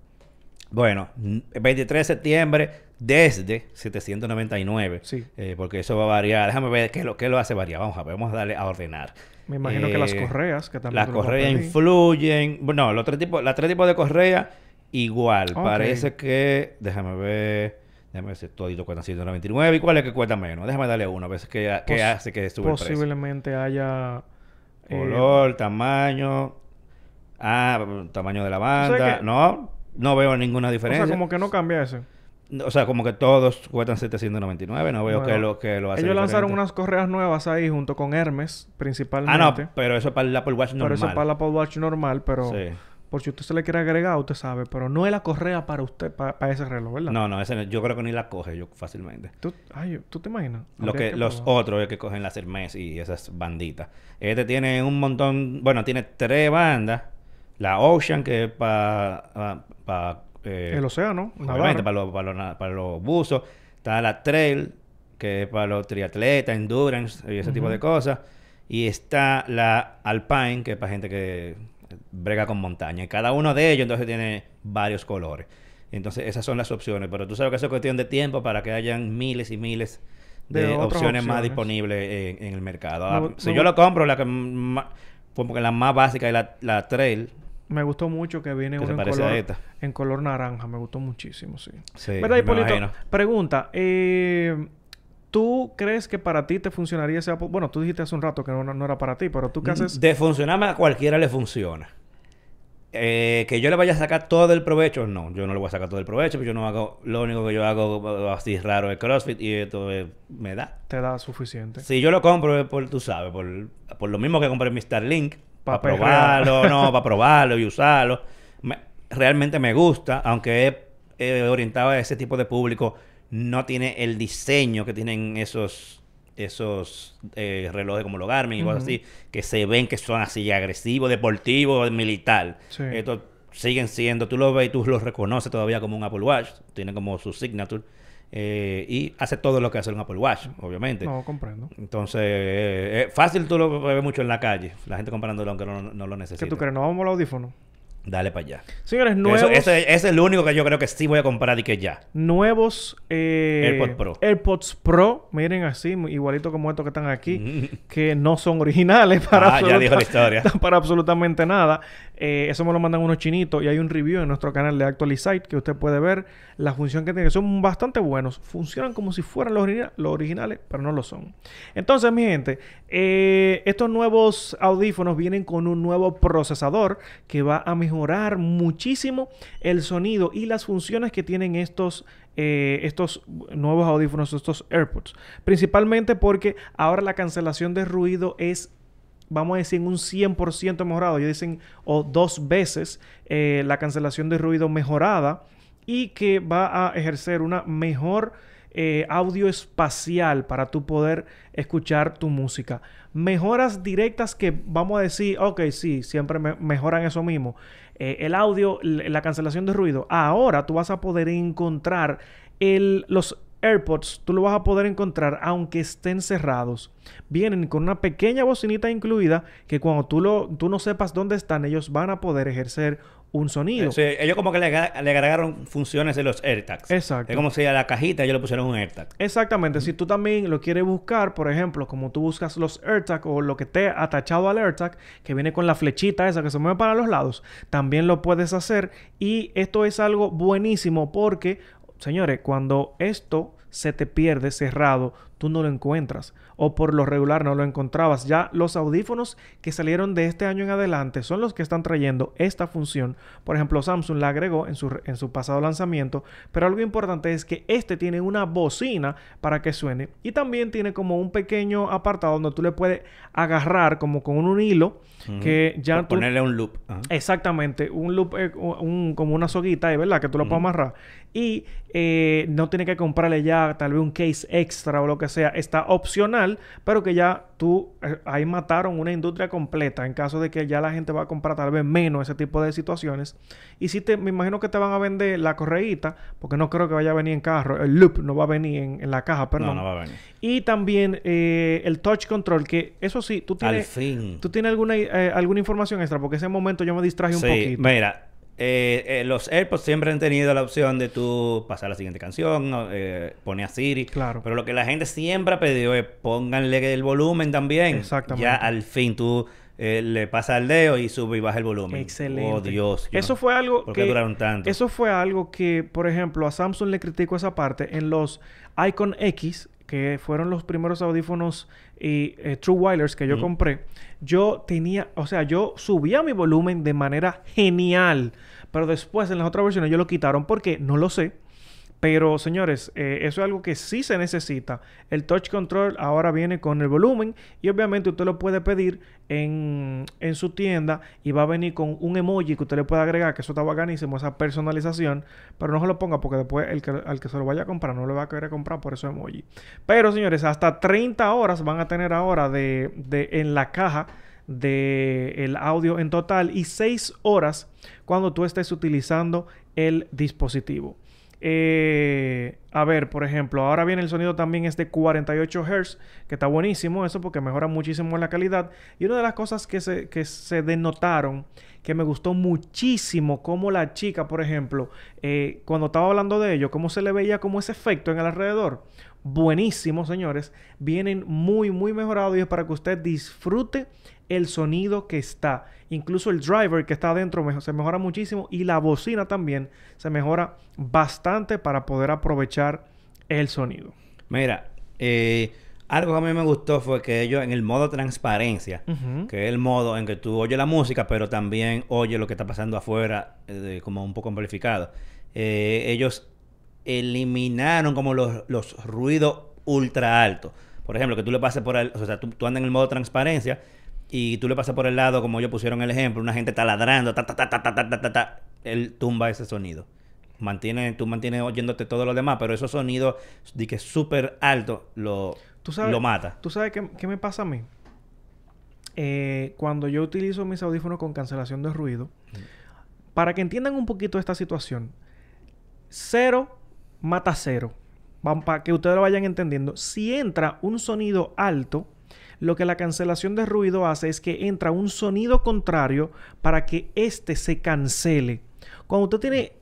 Speaker 1: Bueno, n- 23 de septiembre desde 799.
Speaker 2: Sí.
Speaker 1: Eh, porque eso va a variar. Déjame ver qué lo, qué lo hace variar. Vamos a ver, vamos a darle a ordenar.
Speaker 2: Me imagino que las
Speaker 1: Eh,
Speaker 2: correas, que también
Speaker 1: Las correas influyen. Bueno, los tres tipos, las tres tipos de correa igual. Parece que. Déjame ver. Déjame ver si todito cuestan 199. ¿Y cuál es que cuesta menos? Déjame darle uno. A veces que, que
Speaker 2: Pos-
Speaker 1: hace que sube el precio.
Speaker 2: Posiblemente haya... eh,
Speaker 1: Color, tamaño. Ah, tamaño de la
Speaker 2: sea
Speaker 1: banda.
Speaker 2: que-
Speaker 1: No, no veo ninguna
Speaker 2: o
Speaker 1: diferencia.
Speaker 2: sea, como que no cambia ese.
Speaker 1: O sea, como que todos cuestan 799. No veo
Speaker 2: Bueno,
Speaker 1: que lo que lo hace
Speaker 2: Ellos lanzaron
Speaker 1: diferente.
Speaker 2: unas correas nuevas ahí junto con Hermes,
Speaker 1: Ah,
Speaker 2: principalmente.
Speaker 1: no, pero eso es para el Apple Watch
Speaker 2: Pero
Speaker 1: normal.
Speaker 2: eso es para el Apple Watch normal, pero...
Speaker 1: Sí.
Speaker 2: Por si usted se le quiere agregar, usted sabe. Pero no es la correa para usted, para, ese reloj, ¿verdad?
Speaker 1: No, no, ese yo creo que ni la coge yo fácilmente.
Speaker 2: ¿Tú, ay, ¿tú te imaginas?
Speaker 1: Lo que, los otros es que cogen las Hermes y esas banditas. Este tiene un montón, bueno, tiene tres bandas. La Ocean, que es para...
Speaker 2: El océano,
Speaker 1: obviamente, para los, para, los, na- para los buzos. Está la Trail, que es para los triatletas, endurance y ese tipo de cosas. Y está la Alpine, que es para gente que brega con montaña. Y cada uno de ellos entonces tiene varios colores. Entonces esas son las opciones. Pero tú sabes que eso es cuestión de tiempo para que hayan miles y miles de, opciones, más disponibles en, en el mercado. Ah, si yo lo compro, la que más, como que la más básica es la, la Trail,
Speaker 2: Me gustó mucho que viene
Speaker 1: que
Speaker 2: uno
Speaker 1: se
Speaker 2: en color,
Speaker 1: a esta.
Speaker 2: en color naranja. Me gustó muchísimo, sí.
Speaker 1: Sí,
Speaker 2: ¿Verdad, Hipólito? Pregunta. Eh, ¿Tú crees que para ti te funcionaría ese Apple? Bueno, tú dijiste hace un rato que no, no era para ti, pero tú qué haces...
Speaker 1: De funcionarme a cualquiera le funciona. Eh, que yo le vaya a sacar todo el provecho, no, yo no le voy a sacar todo el provecho, porque yo no hago, lo único que yo hago así raro es CrossFit y esto eh, me da.
Speaker 2: Te da suficiente.
Speaker 1: Si yo lo compro por, tú sabes, por, por lo mismo que compré mi Starlink, para
Speaker 2: perrear.
Speaker 1: probarlo, no, para probarlo y usarlo. Me- realmente me gusta, aunque es eh, orientado a ese tipo de público, no tiene el diseño que tienen esos esos eh, relojes como los Garmin y cosas así, que se ven que son así agresivos, deportivos, militar.
Speaker 2: Sí.
Speaker 1: Estos siguen siendo, tú lo ves y tú los reconoces todavía como un Apple Watch, tiene como su signature, eh, y hace todo lo que hace un Apple Watch, obviamente.
Speaker 2: No, comprendo.
Speaker 1: Entonces, eh, eh, fácil tú lo ves mucho en la calle, la gente comparándolo aunque no, no lo necesita.
Speaker 2: ¿Qué tú crees? ¿No vamos al audífono?
Speaker 1: Dale para allá.
Speaker 2: Señores,
Speaker 1: Eso-
Speaker 2: nuevos...
Speaker 1: ese, ese es el único que yo creo que sí voy a comprar y que ya.
Speaker 2: Nuevos eh,
Speaker 1: AirPods Pro.
Speaker 2: AirPods Pro, miren así, igualito como estos que están aquí, que no son originales para,
Speaker 1: Ah, ya dijo la historia.
Speaker 2: para absolutamente nada. Eh, eso me lo mandan unos chinitos y hay un review en nuestro canal de Actualizite que usted puede ver la función que tienen. Son bastante buenos, funcionan como si fueran los, los originales, pero no lo son. Entonces, mi gente, eh, estos nuevos audífonos vienen con un nuevo procesador que va a mejorar muchísimo el sonido y las funciones que tienen estos, eh, estos nuevos audífonos, estos AirPods. Principalmente porque ahora la cancelación de ruido es vamos a decir, un 100% mejorado. Ellos dicen, o dos veces eh, la cancelación de ruido mejorada y que va a ejercer una mejor eh, audio espacial para tú poder escuchar tu música. Mejoras directas que vamos a decir, ok, sí, siempre me- mejoran eso mismo. Eh, el audio, la cancelación de ruido. Ahora tú vas a poder encontrar el, los AirPods, tú lo vas a poder encontrar aunque estén cerrados. Vienen con una pequeña bocinita incluida que cuando tú, lo, tú no sepas dónde están, ellos van a poder ejercer un sonido.
Speaker 1: Sí, ellos como que le, agregaron funciones en los AirTags.
Speaker 2: Exacto.
Speaker 1: Es como si a la cajita ellos le pusieron un AirTag.
Speaker 2: Exactamente. Si tú también lo quieres buscar, por ejemplo, como tú buscas los AirTag o lo que esté atachado al AirTag, que viene con la flechita esa que se mueve para los lados, también lo puedes hacer. Y esto es algo buenísimo porque, señores, cuando esto se te pierde cerrado, tú no lo encuentras. O por lo regular no lo encontrabas. Ya los audífonos que salieron de este año en adelante son los que están trayendo esta función. Por ejemplo, Samsung la agregó en su, en su pasado lanzamiento. Pero algo importante es que este tiene una bocina para que suene. Y también tiene como un pequeño apartado donde tú le puedes agarrar como con un hilo. Que ya tú...
Speaker 1: Ponerle un loop.
Speaker 2: Exactamente, un loop, eh, un- como una soguita, ahí, ¿verdad? Que tú lo puedes amarrar. Y eh, no tienes que comprarle ya tal vez un case extra o lo que sea. Está opcional, pero que ya tú, eh, ahí mataron una industria completa en caso de que ya la gente va a comprar tal vez menos ese tipo de situaciones. Y si te, me imagino que te van a vender la correíta, porque no creo que vaya a venir en carro. El loop no va a venir en, en la caja, perdón.
Speaker 1: No, no va a venir.
Speaker 2: Y también eh, el touch control, que eso sí, tú
Speaker 1: Al
Speaker 2: tienes...
Speaker 1: fin.
Speaker 2: ¿Tú tienes alguna, eh, alguna información extra? Porque ese momento yo me distraje un
Speaker 1: Sí,
Speaker 2: poquito.
Speaker 1: mira, eh, eh, los AirPods siempre han tenido la opción de tú pasar a la siguiente canción, eh, poner a Siri.
Speaker 2: Claro.
Speaker 1: Pero lo que la gente siempre ha pedido es pónganle el volumen también.
Speaker 2: Exactamente.
Speaker 1: Ya al fin tú eh, le pasa el dedo y sube y baja el volumen.
Speaker 2: Excelente.
Speaker 1: Oh, Dios.
Speaker 2: Eso
Speaker 1: no-
Speaker 2: fue algo
Speaker 1: ¿Por
Speaker 2: que...
Speaker 1: qué duraron tanto?
Speaker 2: Eso fue algo que, por ejemplo, a Samsung le critico esa parte. En los Icon X, que fueron los primeros audífonos y eh, True Wireless que yo compré, yo tenía, o sea, yo subía mi volumen de manera genial. Pero después en las otras versiones yo lo quitaron porque no lo sé. Pero señores, eh, eso es algo que sí se necesita. El touch control ahora viene con el volumen y obviamente usted lo puede pedir en, en su tienda y va a venir con un emoji que usted le puede agregar, que eso está bacanísimo, esa personalización. Pero no se lo ponga porque después el que, al que se lo vaya a comprar no le va a querer comprar por esos emoji. Pero señores, hasta 30 horas van a tener ahora de, de en la caja de el audio en total y 6 horas cuando tú estés utilizando el dispositivo. Eh, a ver, por ejemplo, ahora viene el sonido también es de 48 Hz, que está buenísimo eso porque mejora muchísimo la calidad. Y una de las cosas que se, que se denotaron, que me gustó muchísimo, como la chica, por ejemplo, eh, cuando estaba hablando de ello, cómo se le veía como ese efecto en el alrededor. Buenísimo, señores. Vienen muy, muy mejorados y es para que usted disfrute el sonido que está. Incluso el driver que está adentro se mejora muchísimo y la bocina también se mejora bastante para poder aprovechar el sonido.
Speaker 1: Mira, eh, algo que a mí me gustó fue que ellos en el modo transparencia, que es el modo en que tú oyes la música, pero también oyes lo que está pasando afuera, eh, como un poco amplificado. Eh, ellos eliminaron como los, los ruidos ultra altos. Por ejemplo, que tú le pases por el... O sea, tú, tú andas en el modo transparencia y tú le pasas por el lado, como ellos pusieron el ejemplo, una gente está ladrando, ta, ta, ta, ta, ta, ta, ta, ta, ta, él tumba ese sonido. Mantiene, tú mantienes oyéndote todo lo demás, pero esos sonidos de que súper altos lo,
Speaker 2: ¿Tú sabes,
Speaker 1: lo mata.
Speaker 2: ¿Tú sabes qué, qué me pasa a mí? Eh, cuando yo utilizo mis audífonos con cancelación de ruido, para que entiendan un poquito esta situación, cero mata cero. Para que ustedes lo vayan entendiendo. Si entra un sonido alto, lo que la cancelación de ruido hace es que entra un sonido contrario para que éste se cancele. Cuando usted tiene,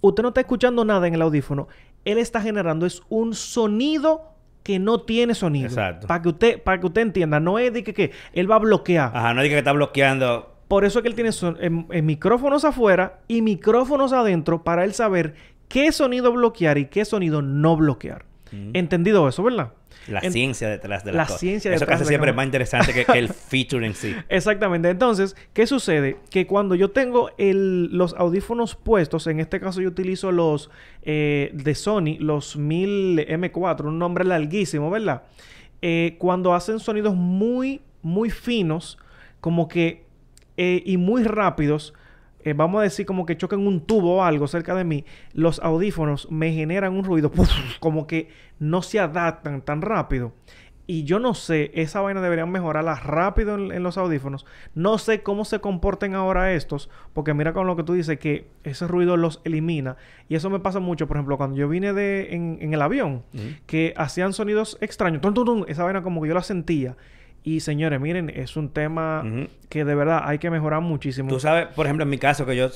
Speaker 2: usted no está escuchando nada en el audífono, él está generando es un sonido que no tiene sonido.
Speaker 1: Exacto.
Speaker 2: Para que usted, para que usted entienda, no es de que, que él va a bloquear.
Speaker 1: Ajá, no diga que está bloqueando.
Speaker 2: Por eso es que él tiene son- em- em, micrófonos afuera y micrófonos adentro para él saber qué sonido bloquear y qué sonido no bloquear.
Speaker 1: Mm.
Speaker 2: Entendido eso, ¿verdad?
Speaker 1: La
Speaker 2: En-
Speaker 1: ciencia detrás de
Speaker 2: la
Speaker 1: las cosas.
Speaker 2: ciencia
Speaker 1: Eso
Speaker 2: detrás
Speaker 1: casi
Speaker 2: de
Speaker 1: siempre es más interesante que, que el feature en sí.
Speaker 2: Exactamente. Entonces, ¿qué sucede? Que cuando yo tengo el- los audífonos puestos, en este caso yo utilizo los eh, de Sony, los 1000 M4, un nombre larguísimo, ¿verdad? Eh, cuando hacen sonidos muy, muy finos, como que, eh, y muy rápidos, eh, vamos a decir como que chocan un tubo o algo cerca de mí, los audífonos me generan un ruido, como que no se adaptan tan rápido. Y yo no sé, esa vaina deberían mejorarla rápido en, en los audífonos. No sé cómo se comporten ahora estos, porque mira con lo que tú dices, que ese ruido los elimina. Y eso me pasa mucho, por ejemplo, cuando yo vine de, en, en el avión, que hacían sonidos extraños, tum, tum, tum, esa vaina como que yo la sentía. Y señores, miren, es un tema que de verdad hay que mejorar muchísimo.
Speaker 1: Tú sabes, por ejemplo, en mi caso, que yo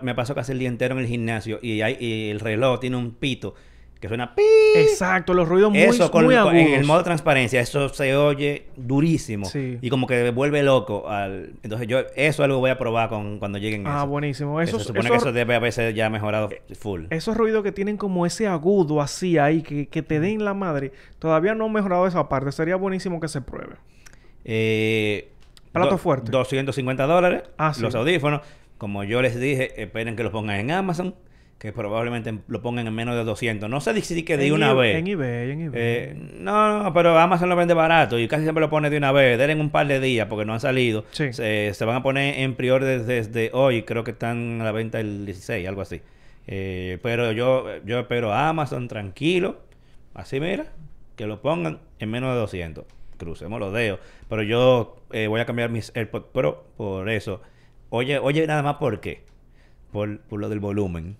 Speaker 1: me paso casi el día entero en el gimnasio y, hay, y el reloj tiene un pito que suena pi.
Speaker 2: Exacto, los ruidos muy,
Speaker 1: Eso con,
Speaker 2: muy
Speaker 1: con-
Speaker 2: agudos.
Speaker 1: en el modo transparencia, eso se oye durísimo.
Speaker 2: Sí.
Speaker 1: Y como que vuelve loco. Al... Entonces yo, eso es algo que voy a probar con, cuando lleguen
Speaker 2: Ah,
Speaker 1: eso.
Speaker 2: buenísimo. Esos,
Speaker 1: se supone que eso debe haberse ya mejorado full.
Speaker 2: esos ruidos que tienen como ese agudo así ahí, que, que te den la madre, todavía no han mejorado esa parte. Sería buenísimo que se pruebe.
Speaker 1: Eh,
Speaker 2: Plato
Speaker 1: do-
Speaker 2: fuerte.
Speaker 1: 250 dólares.
Speaker 2: Ah, sí.
Speaker 1: Los audífonos. Como yo les dije, esperen que los pongan en Amazon. Que probablemente lo pongan en menos de 200. No sé si que de
Speaker 2: En
Speaker 1: una vez.
Speaker 2: En eBay, en eBay.
Speaker 1: Eh, no, no, pero Amazon lo vende barato y casi siempre lo pone de una vez. Denle un par de días porque no han salido.
Speaker 2: Sí.
Speaker 1: Se, se van a poner en prior desde, desde hoy. Creo que están a la venta el 16, algo así. Eh, pero yo, yo espero a Amazon tranquilo. Así mira, que lo pongan en menos de 200. Crucemos los dedos. Pero yo eh, voy a cambiar mis AirPods Pro por eso. Oye, oye, nada más por qué. Por, por lo del volumen.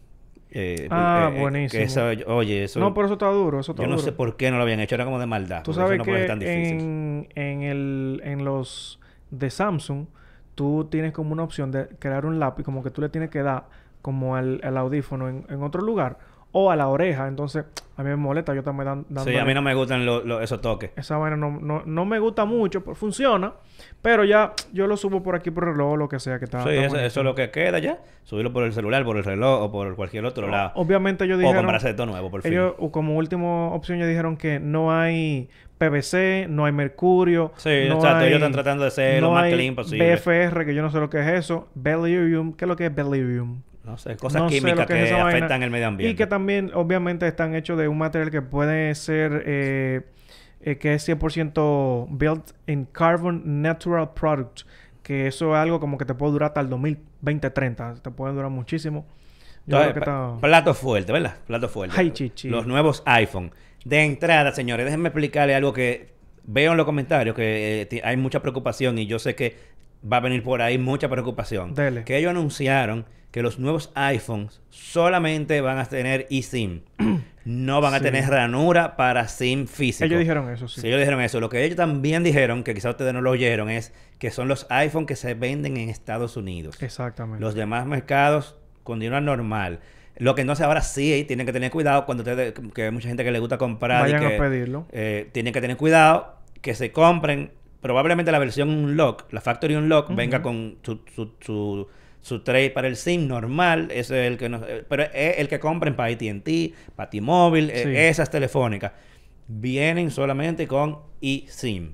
Speaker 1: Eh,
Speaker 2: Ah,
Speaker 1: eh, eh, que
Speaker 2: buenísimo.
Speaker 1: oye, eso.
Speaker 2: no, pero eso está duro, eso está
Speaker 1: Yo no sé por qué no lo habían hecho, era como de maldad.
Speaker 2: Tú sabes
Speaker 1: eso no puede
Speaker 2: que
Speaker 1: ser tan difícil.
Speaker 2: en, en, el, en los de Samsung, tú tienes como una opción de crear un lápiz, como que tú le tienes que dar como al, al audífono en, en otro lugar. o a la oreja. Entonces, a mí me molesta. Yo también dan,
Speaker 1: Sí,
Speaker 2: dándole-
Speaker 1: a mí no me gustan lo- lo- esos toques.
Speaker 2: Esa vaina no, no, no me gusta mucho, pues funciona. Pero ya yo lo subo por aquí por el reloj o lo que sea que está.
Speaker 1: Sí,
Speaker 2: está
Speaker 1: eso, eso es lo que queda ya. Subirlo por el celular, por el reloj o por cualquier otro lado.
Speaker 2: Obviamente ellos
Speaker 1: O
Speaker 2: dijeron...
Speaker 1: comprarse esto nuevo, por fin.
Speaker 2: Ellos, o como última opción, ellos dijeron que no hay PVC, no hay mercurio.
Speaker 1: Sí,
Speaker 2: no
Speaker 1: exacto.
Speaker 2: hay-
Speaker 1: Ellos están tratando de ser lo más
Speaker 2: hay
Speaker 1: clean posible.
Speaker 2: BFR, que yo no sé lo que es eso. Beryllium, ¿qué es lo que es Beryllium?
Speaker 1: No sé, cosas
Speaker 2: No
Speaker 1: químicas que,
Speaker 2: esa vaina.
Speaker 1: afectan el medio ambiente.
Speaker 2: Y que también, obviamente, están hechos de un material que puede ser... eh, eh, que es 100% built in carbon natural product. Que eso es algo como que te puede durar hasta el 2020-30. Te puede durar muchísimo. Yo
Speaker 1: Entonces,
Speaker 2: creo que está...
Speaker 1: Plato fuerte, ¿verdad? Plato fuerte.
Speaker 2: Ay, chichi.
Speaker 1: Los nuevos iPhone. De entrada, señores, déjenme explicarle algo que veo en los comentarios, que eh, hay mucha preocupación y yo sé que va a venir por ahí mucha preocupación.
Speaker 2: Dele.
Speaker 1: Que ellos anunciaron que los nuevos iPhones solamente van a tener eSIM. no van a tener ranura para SIM físico.
Speaker 2: Ellos dijeron eso, sí.
Speaker 1: Sí, ellos dijeron eso. Lo que ellos también dijeron, que quizás ustedes no lo oyeron, es que son los iPhone que se venden en Estados Unidos.
Speaker 2: Exactamente.
Speaker 1: Los demás mercados continúan normal. Lo que entonces ahora sí tienen que tener cuidado cuando ustedes, que hay mucha gente que le gusta comprar y
Speaker 2: Vayan
Speaker 1: que
Speaker 2: a pedirlo.
Speaker 1: eh, tienen que tener cuidado que se compren probablemente la versión Unlock, la Factory Unlock venga con su, su, su, su tray para el SIM normal, ese es el que no, eh, pero es el que compren para AT&T, para T-Mobile,
Speaker 2: Sí.
Speaker 1: esas telefónicas vienen solamente con eSIM.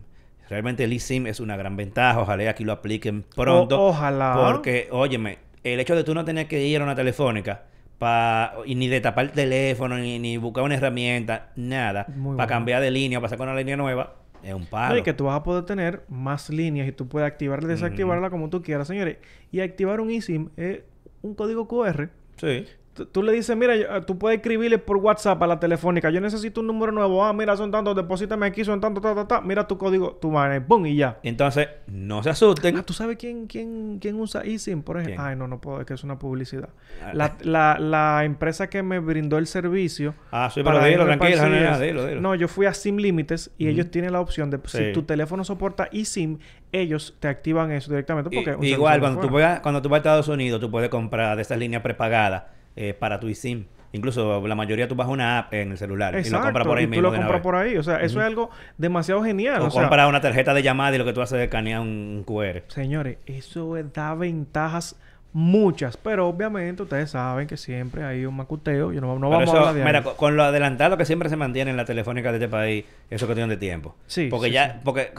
Speaker 1: Realmente el eSIM es una gran ventaja, ojalá aquí lo apliquen pronto.
Speaker 2: O- ojalá.
Speaker 1: Porque, óyeme, el hecho de tú no tener que ir a una telefónica pa, y ni de tapar el teléfono, ni, ni buscar una herramienta, nada, para
Speaker 2: bueno.
Speaker 1: cambiar de línea o para sacar una línea nueva, es un palo.
Speaker 2: No, y que tú vas a poder tener más líneas y tú puedes activarla y desactivarla como tú quieras, señores. Y activar un eSIM es un código QR.
Speaker 1: Sí.
Speaker 2: Tú, le dices, mira, yo- tú puedes escribirle por WhatsApp a la telefónica. Yo necesito un número nuevo. Ah, mira, son tantos, deposítame aquí, son tantos, ta, ta, ta. Mira tu código, tu y ¡pum! Y ya.
Speaker 1: Entonces, no se asusten.
Speaker 2: Ah, ¿tú sabes quién, quién, quién usa eSIM, por ejemplo?
Speaker 1: ¿Quién?
Speaker 2: Ay, no, no puedo, es que es una publicidad.
Speaker 1: Ah.
Speaker 2: La, la, la empresa que me brindó el servicio...
Speaker 1: Ah, sí,
Speaker 2: para
Speaker 1: pero dilo, tranquilo, no, dilo, dilo.
Speaker 2: No, yo fui a SIM Limites y ellos tienen la opción de...
Speaker 1: Sí.
Speaker 2: Si tu teléfono soporta eSIM, ellos te activan eso directamente. Porque
Speaker 1: igual, cuando tú, vas, cuando tú vas a Estados Unidos, tú puedes comprar de estas líneas prepagadas eh, para tu eSIM. Incluso la mayoría tú bajas una app en el celular y lo compras por ahí
Speaker 2: y tú
Speaker 1: mismo.
Speaker 2: lo
Speaker 1: de una
Speaker 2: compras por ahí. O sea, eso es algo demasiado genial.
Speaker 1: O,
Speaker 2: o sea,
Speaker 1: compras una tarjeta de llamada y lo que tú haces es escanear un QR.
Speaker 2: Señores, eso da ventajas muchas, pero obviamente ustedes saben que siempre hay un macuteo. Yo no, no vamos
Speaker 1: eso,
Speaker 2: a hablar de
Speaker 1: mira, con, lo adelantado que siempre se mantiene en la telefónica de este país, eso es cuestión de tiempo.
Speaker 2: Sí,
Speaker 1: Porque
Speaker 2: sí,
Speaker 1: ya,
Speaker 2: sí.
Speaker 1: porque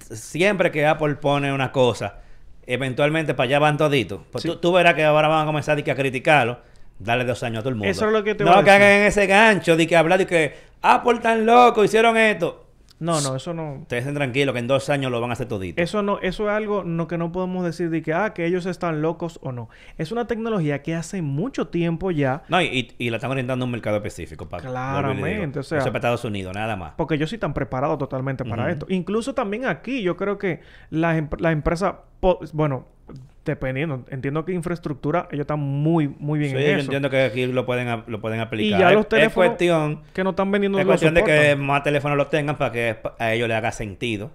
Speaker 1: siempre que Apple pone una cosa, eventualmente para allá van toditos. Pues
Speaker 2: Sí.
Speaker 1: tú, tú verás que ahora van a comenzar que a criticarlo, darle dos años a todo el mundo.
Speaker 2: Eso es lo que te
Speaker 1: No
Speaker 2: a decir.
Speaker 1: caigan en ese gancho de que hablar de que Apple tan loco, hicieron esto.
Speaker 2: No, no, eso no.
Speaker 1: Ustedes estén tranquilos que en dos años lo van a hacer todito.
Speaker 2: Eso no, eso es algo no, que no podemos decir de que, ah, que ellos están locos o no. Es una tecnología que hace mucho tiempo ya,
Speaker 1: No, y, y- y la están orientando a un mercado específico. Para,
Speaker 2: Claramente, o sea-
Speaker 1: Eso es para Estados Unidos, nada más.
Speaker 2: porque ellos sí están preparados totalmente para esto. Incluso también aquí, yo creo que las las empresas, bueno, dependiendo, entiendo que infraestructura, ellos están muy, muy bien
Speaker 1: Sí,
Speaker 2: en
Speaker 1: yo
Speaker 2: eso.
Speaker 1: entiendo que aquí lo pueden, lo pueden aplicar.
Speaker 2: ya
Speaker 1: Es- cuestión,
Speaker 2: Que no están vendiendo
Speaker 1: es cuestión de que más teléfonos los tengan para que a ellos les haga sentido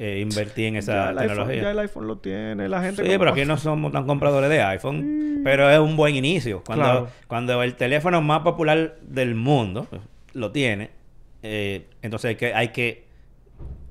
Speaker 1: eh, invertir en esa
Speaker 2: ya, el iPhone,
Speaker 1: tecnología.
Speaker 2: ya el iPhone lo tiene, la gente...
Speaker 1: Sí, pero aquí no somos tan compradores de iPhone. Pero es un buen inicio. Cuando,
Speaker 2: Claro.
Speaker 1: cuando el teléfono más popular del mundo lo tiene, eh, entonces hay que, hay que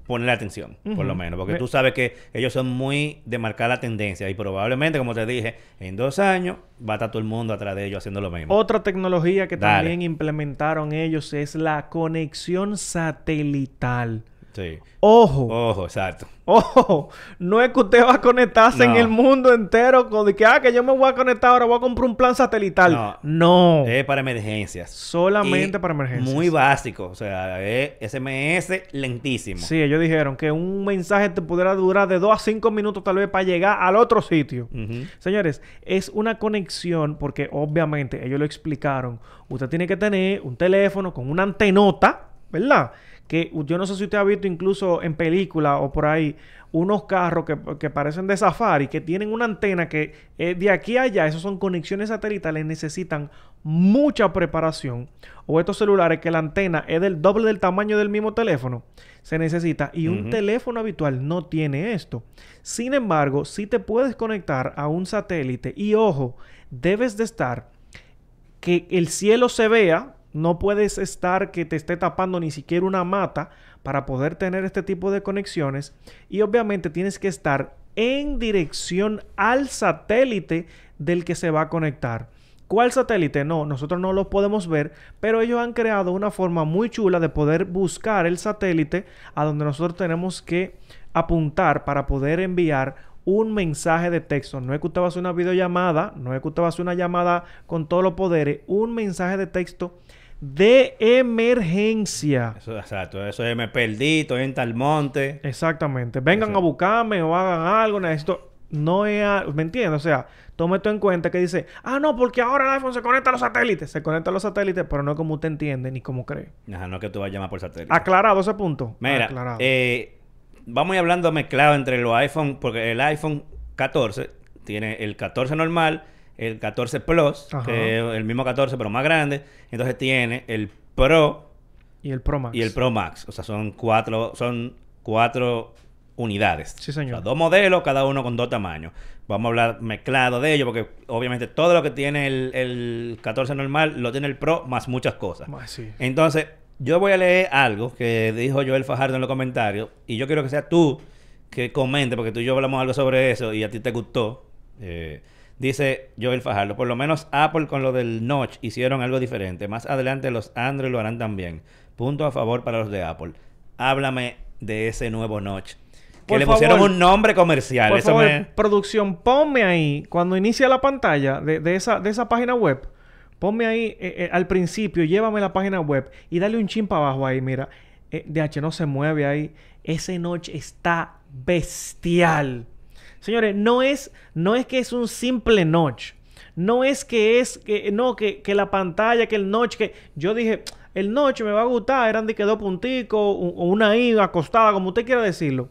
Speaker 1: ponerle atención, por lo menos. Porque tú sabes que ellos son muy de marcar la tendencia. Y probablemente, como te dije, en dos años va a estar todo el mundo atrás de ellos haciendo lo mismo.
Speaker 2: Otra tecnología que
Speaker 1: Dale.
Speaker 2: también implementaron ellos es la conexión satelital.
Speaker 1: Sí.
Speaker 2: Ojo,
Speaker 1: Ojo, exacto.
Speaker 2: ojo, no es que usted va a conectarse en el mundo entero con de que, ah, que yo me voy a conectar ahora, voy a comprar un plan satelital.
Speaker 1: No.
Speaker 2: No,
Speaker 1: Es para emergencias.
Speaker 2: solamente
Speaker 1: Y
Speaker 2: para emergencias.
Speaker 1: Muy básico. O sea, es SMS lentísimo.
Speaker 2: Sí, ellos dijeron que un mensaje te pudiera durar de 2 a 5 minutos tal vez para llegar al otro sitio. Señores, es una conexión porque obviamente ellos lo explicaron. Usted tiene que tener un teléfono con una antenota, ¿verdad? Que yo no sé si usted ha visto incluso en película o por ahí unos carros que, que parecen de safari que tienen una antena que eh, de aquí a allá, esos son conexiones satelitales, necesitan mucha preparación. O estos celulares que la antena es del doble del tamaño del mismo teléfono, se necesita. Y un teléfono habitual no tiene esto. Sin embargo, si te puedes conectar a un satélite y ojo, debes de estar que el cielo se vea, no puedes estar que te esté tapando ni siquiera una mata para poder tener este tipo de conexiones y obviamente tienes que estar en dirección al satélite del que se va a conectar. ¿Cuál satélite? No, nosotros no lo podemos ver, pero ellos han creado una forma muy chula de poder buscar el satélite a donde nosotros tenemos que apuntar para poder enviar un mensaje de texto. No es que usted va una videollamada, no es que usted una llamada con todos los poderes, un mensaje de texto de emergencia.
Speaker 1: Eso, exacto, eso es me perdí, estoy en tal monte.
Speaker 2: Exactamente. Vengan a buscarme o hagan algo, necesito. No es. ¿Me entiendes? O sea, tome esto en cuenta que dice, ah, no, porque ahora el iPhone se conecta a los satélites. Se conecta a los satélites, pero no como usted entiende ni como cree.
Speaker 1: Ajá, no es que tú vas a llamar por satélite.
Speaker 2: Aclarado ese punto.
Speaker 1: Mira,
Speaker 2: Aclarado.
Speaker 1: eh, vamos a ir hablando mezclado entre los iPhone, porque el iPhone 14 tiene el 14 normal, el 14 Plus,
Speaker 2: Ajá.
Speaker 1: que es el mismo 14 pero más grande. Entonces tiene el Pro
Speaker 2: y el Pro Max.
Speaker 1: y el Pro Max. O sea, son cuatro, son cuatro unidades.
Speaker 2: Sí, señor.
Speaker 1: O sea, dos modelos, cada uno con dos tamaños. Vamos a hablar mezclado de ello, porque obviamente todo lo que tiene el, el 14 normal lo tiene el Pro más muchas cosas.
Speaker 2: Ah, sí.
Speaker 1: Entonces, yo voy a leer algo que dijo Joel Fajardo en los comentarios. Y yo quiero que sea tú que comente, porque tú y yo hablamos algo sobre eso y a ti te gustó. Eh, dice Joel Fajardo, por lo menos Apple con lo del Notch hicieron algo diferente. Más adelante los Android lo harán también. Punto a favor para los de Apple. Háblame de ese nuevo Notch. Que
Speaker 2: Por
Speaker 1: le pusieron un nombre comercial.
Speaker 2: Por
Speaker 1: Eso
Speaker 2: favor,
Speaker 1: me-
Speaker 2: producción, ponme ahí, cuando inicia la pantalla de, de esa, de esa página web, ponme ahí eh, eh, al principio, llévame la página web y dale un chin para abajo ahí, mira. Eh, DH no se mueve ahí. Ese notch está bestial. Señores, no es, no es que es un simple notch. No es que es, que, no, que, que la pantalla, que el notch, que yo dije, el notch me va a gustar, eran de que dos punticos, o una I acostada, como usted quiera decirlo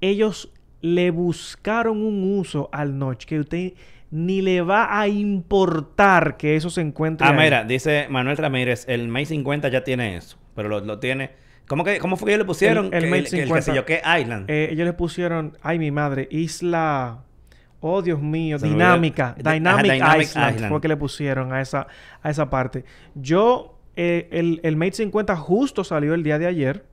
Speaker 2: ellos le buscaron un uso al notch que usted ni le va a importar que eso se encuentre
Speaker 1: Ah,
Speaker 2: ahí.
Speaker 1: mira, dice Manuel Ramírez, el Mate 50 ya tiene eso. Pero lo, lo tiene... ¿Cómo, que, ¿Cómo fue que ellos le pusieron?
Speaker 2: El- el
Speaker 1: Que
Speaker 2: Mate
Speaker 1: que que
Speaker 2: 50.
Speaker 1: yo qué, Island.
Speaker 2: Eh, ellos le pusieron, ay mi madre, isla, oh Dios mío, dinámica. Dynamic, Island,
Speaker 1: Island.
Speaker 2: fue que le pusieron a esa, a esa parte. Yo, eh, el, el Mate 50 justo salió el día de ayer.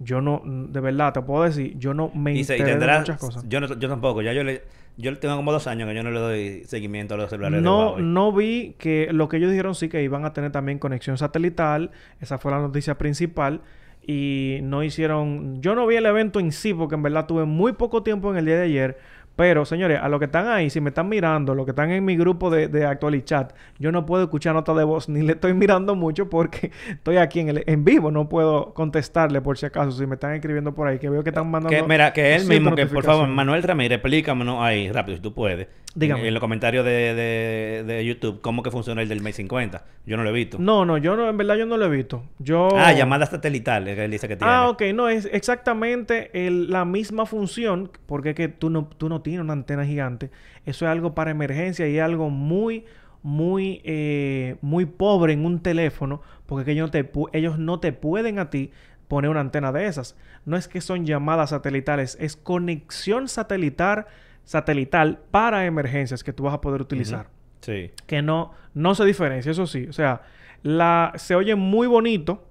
Speaker 2: Yo no, de verdad, te puedo decir, yo no me
Speaker 1: Y, se- y
Speaker 2: enteré de
Speaker 1: tendrá...
Speaker 2: muchas cosas.
Speaker 1: Yo, no- yo tampoco. Ya yo le... Yo tengo como dos años que yo no le doy seguimiento a los celulares
Speaker 2: No, no vi que lo que ellos dijeron sí que iban a tener también conexión satelital. Esa fue la noticia principal. Y no hicieron... Yo no vi el evento en sí porque en verdad tuve muy poco tiempo en el día de ayer. Pero, señores, a los que están ahí, si me están mirando, los que están en mi grupo de, de Actualichat, yo no puedo escuchar nota de voz ni le estoy mirando mucho porque estoy aquí en, el, en vivo. No puedo contestarle por si acaso, si me están escribiendo por ahí, que veo que están mandando...
Speaker 1: Que, mira, que él mismo, que por favor. Manuel Ramírez, explícamenos ahí, rápido, si tú puedes.
Speaker 2: Dígame.
Speaker 1: En, en los comentarios de, de, de YouTube, cómo que funciona el del Mate 50. Yo no lo he visto.
Speaker 2: No, no, yo no, en verdad yo no lo he visto. Yo...
Speaker 1: Ah, llamadas satelitales, que él dice que tiene.
Speaker 2: Ah, ok, no, es exactamente el- la misma función, porque es que tú no, tú no tienes una antena gigante. Eso es algo para emergencia y es algo muy, muy, eh, muy pobre en un teléfono, porque ellos no, te, ellos no te pueden a ti poner una antena de esas. No es que son llamadas satelitales, es conexión satelital, satelital para emergencias que tú vas a poder utilizar
Speaker 1: Sí.
Speaker 2: que no, no se diferencia, eso sí. O sea, la, se oye muy bonito,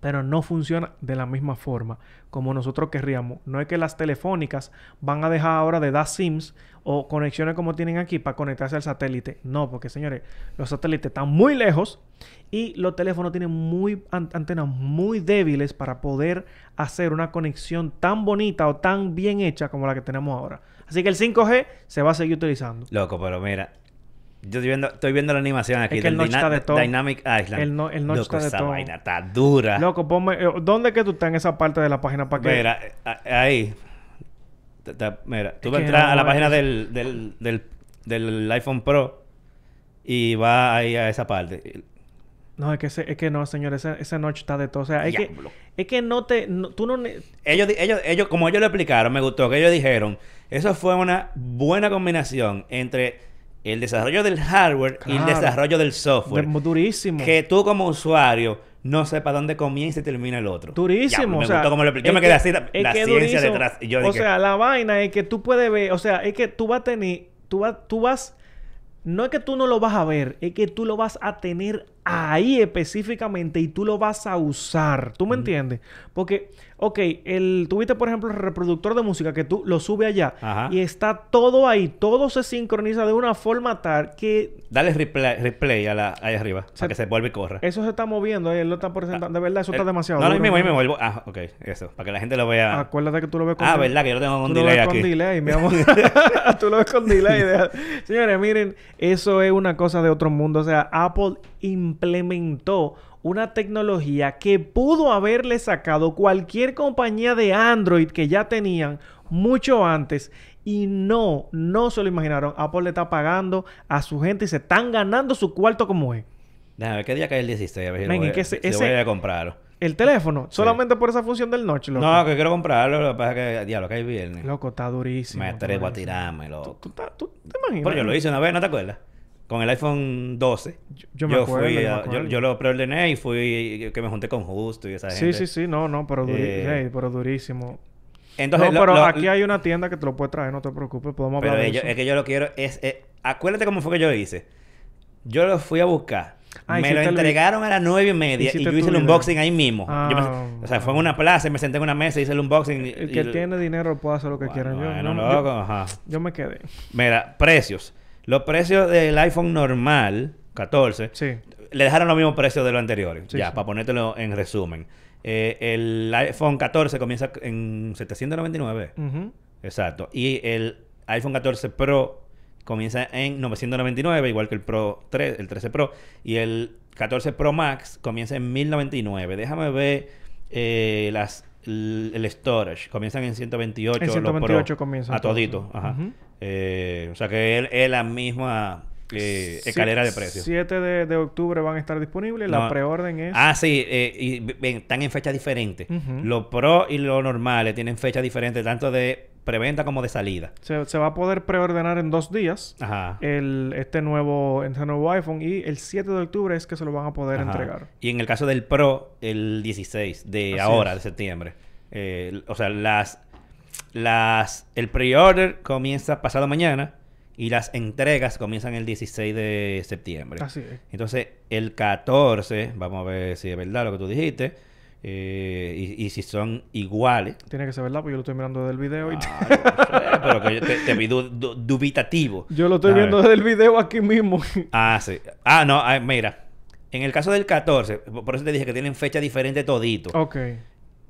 Speaker 2: pero no funciona de la misma forma como nosotros querríamos. No es que las telefónicas van a dejar ahora de dar SIMs o conexiones como tienen aquí para conectarse al satélite. No, porque señores, los satélites están muy lejos y los teléfonos tienen muy an- antenas muy débiles para poder hacer una conexión tan bonita o tan bien hecha como la que tenemos ahora. Así que el 5G se va a seguir utilizando.
Speaker 1: Loco, pero mira. Yo estoy viendo, estoy viendo la animación aquí
Speaker 2: Es que el notch está de todo.
Speaker 1: Dynamic Island.
Speaker 2: El no- el notch
Speaker 1: Loco,
Speaker 2: está de
Speaker 1: esa
Speaker 2: todo.
Speaker 1: vaina está dura.
Speaker 2: Loco, ponme... eh, ¿Dónde es que tú estás en esa parte de la página para que...
Speaker 1: Mira, ahí. Mira, tú
Speaker 2: Es
Speaker 1: vas a la
Speaker 2: no,
Speaker 1: página del, del, del, del iPhone Pro y va ahí a esa parte.
Speaker 2: No, es que, ese- es que no, señor. Ese, ese notch está de todo. O sea, es que... Es que no te... tú no...
Speaker 1: Ellos, ellos, ellos, como ellos lo explicaron, me gustó que ellos dijeron, eso fue una buena combinación entre el desarrollo del hardware y el desarrollo del software.
Speaker 2: durísimo.
Speaker 1: Que tú como usuario no sepas dónde comienza y termina el otro.
Speaker 2: Durísimo.
Speaker 1: Me
Speaker 2: o sea,
Speaker 1: lo. Yo me quedé
Speaker 2: que-
Speaker 1: así, la,
Speaker 2: es
Speaker 1: la
Speaker 2: que
Speaker 1: ciencia
Speaker 2: durísimo.
Speaker 1: detrás. Y yo
Speaker 2: o
Speaker 1: dije,
Speaker 2: sea, la vaina es que tú puedes ver... O sea, es que tú vas a tener... Tú, vas tú vas no es que tú no lo vas a ver, es que tú lo vas a tener ahí específicamente y tú lo vas a usar. ¿Tú me entiendes? Porque, ok, el, tuviste por ejemplo el reproductor de música que tú lo subes allá
Speaker 1: Ajá.
Speaker 2: y está todo ahí, todo se sincroniza de una forma tal que
Speaker 1: Dale replay, replay a la, ahí arriba
Speaker 2: Se-
Speaker 1: para que se vuelva y corra.
Speaker 2: eso se está moviendo, eh, él lo está presentando. De verdad, eso está
Speaker 1: El-
Speaker 2: demasiado.
Speaker 1: No, mismo, ahí
Speaker 2: mano.
Speaker 1: mismo. vuelvo- Ah, ok, eso. Para que la gente lo vea.
Speaker 2: Acuérdate que tú lo ves con
Speaker 1: Ah, verdad, que yo lo tengo con
Speaker 2: Tú lo ves
Speaker 1: aquí.
Speaker 2: con delay, mi amor. Tú lo ves con delay. deja- Señores, miren, eso es una cosa de otro mundo. O sea, Apple implementó una tecnología que pudo haberle sacado cualquier compañía de Android que ya tenían mucho antes y no, no se lo imaginaron. Apple le está pagando a su gente y se están ganando su cuarto como es.
Speaker 1: Déjame ver qué día cae el 16. A ver si
Speaker 2: Men,
Speaker 1: lo voy,
Speaker 2: que ese-
Speaker 1: si lo
Speaker 2: ese-
Speaker 1: voy a comprarlo.
Speaker 2: El teléfono, solamente por esa función del noche, loco.
Speaker 1: No, que quiero comprarlo. Lo que pasa es que, diablo, que hay viernes.
Speaker 2: Loco, está durísimo.
Speaker 1: Me atrevo a tirarme,
Speaker 2: ¿Tú,
Speaker 1: loco.
Speaker 2: tú, tú te imaginas?
Speaker 1: Pero yo lo hice una vez, ¿no te acuerdas? Con el iPhone 12.
Speaker 2: Yo- yo me acuerdo,
Speaker 1: fui
Speaker 2: yo me
Speaker 1: yo, yo lo preordené y fui que me junté con Justo y esa
Speaker 2: Sí,
Speaker 1: gente.
Speaker 2: sí, sí, no, no, pero, duri-
Speaker 1: Eh,
Speaker 2: hey, pero durísimo.
Speaker 1: Entonces,
Speaker 2: no, pero
Speaker 1: lo-
Speaker 2: aquí hay una tienda que te lo puede traer, no te preocupes, podemos
Speaker 1: Pero
Speaker 2: hablar de
Speaker 1: yo-
Speaker 2: eso.
Speaker 1: es que yo lo quiero. Es, eh, acuérdate cómo fue que yo hice. Yo lo fui a buscar.
Speaker 2: Ah,
Speaker 1: me lo
Speaker 2: el
Speaker 1: entregaron a las nueve y media y yo hice el unboxing ahí mismo. Yo me-
Speaker 2: Ah.
Speaker 1: o sea, fue en una plaza y me senté en una mesa y hice el unboxing. y-
Speaker 2: El que
Speaker 1: y-
Speaker 2: tiene dinero puede hacer lo que quiera. Yo,
Speaker 1: Bueno,
Speaker 2: no-
Speaker 1: loco,
Speaker 2: yo,
Speaker 1: ajá.
Speaker 2: yo me quedé.
Speaker 1: Mira, precios. Los precios del iPhone normal, 14,
Speaker 2: Sí.
Speaker 1: le dejaron los mismos precios de los anteriores.
Speaker 2: Sí,
Speaker 1: ya,
Speaker 2: sí.
Speaker 1: para ponértelo en resumen. Eh, el iPhone 14 comienza en 799.
Speaker 2: Ujú.
Speaker 1: Exacto. Y el iPhone 14 Pro comienza en 999, igual que el Pro 3, el 13 Pro. Y el 14 Pro Max comienza en 1099. Déjame ver eh, las, el storage. Comienzan en 128.
Speaker 2: En
Speaker 1: los
Speaker 2: 128
Speaker 1: Pro,
Speaker 2: comienzan
Speaker 1: A todito. Ajá. Eh, o sea que es, es la misma eh, escalera de precios.
Speaker 2: 7 de, de octubre van a estar disponibles. La preorden es...
Speaker 1: Ah, sí, eh, y ven, están en fechas diferentes.
Speaker 2: Ujú.
Speaker 1: Los Pro y los normales tienen fechas diferentes, tanto de preventa como de salida.
Speaker 2: se, se va a poder preordenar en dos días.
Speaker 1: Ajá.
Speaker 2: El, este nuevo este nuevo iPhone y el 7 de octubre es que se lo van a poder
Speaker 1: Ajá.
Speaker 2: entregar.
Speaker 1: Y en el caso del Pro, el 16 de
Speaker 2: Así
Speaker 1: ahora,
Speaker 2: es.
Speaker 1: de septiembre. Eh, o sea, las, las, el pre-order comienza pasado mañana y las entregas comienzan el 16 de septiembre.
Speaker 2: Así es.
Speaker 1: Entonces, el 14, vamos a ver si es verdad lo que tú dijiste, eh, y, y si son iguales.
Speaker 2: Tiene que ser verdad, porque yo lo estoy mirando desde el video y
Speaker 1: Ah, sé, pero que yo te, te vi du- du- dubitativo.
Speaker 2: yo lo estoy
Speaker 1: A ver.
Speaker 2: viendo desde el video aquí mismo.
Speaker 1: Ah, sí. Ah, no, ah, mira. En el caso del 14, por eso te dije que tienen fecha diferente todito.
Speaker 2: ok.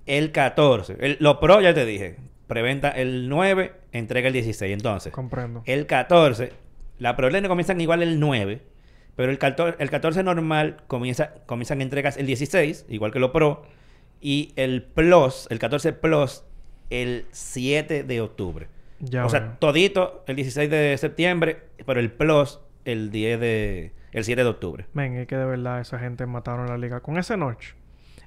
Speaker 1: El 14, el, lo pro ya te dije, preventa el 9, entrega el 16. Entonces,
Speaker 2: Comprendo.
Speaker 1: el 14, la preorden comienzan igual el 9, pero el 14, el 14 normal comienza, comienzan entregas el 16, igual que lo pro, y el plus, el 14 plus, el 7 de octubre.
Speaker 2: Ya
Speaker 1: o sea, todito el 16 de septiembre, pero el plus el 10 de el 7 de octubre.
Speaker 2: Men, es que de verdad esa gente mataron la liga. Con ese notch.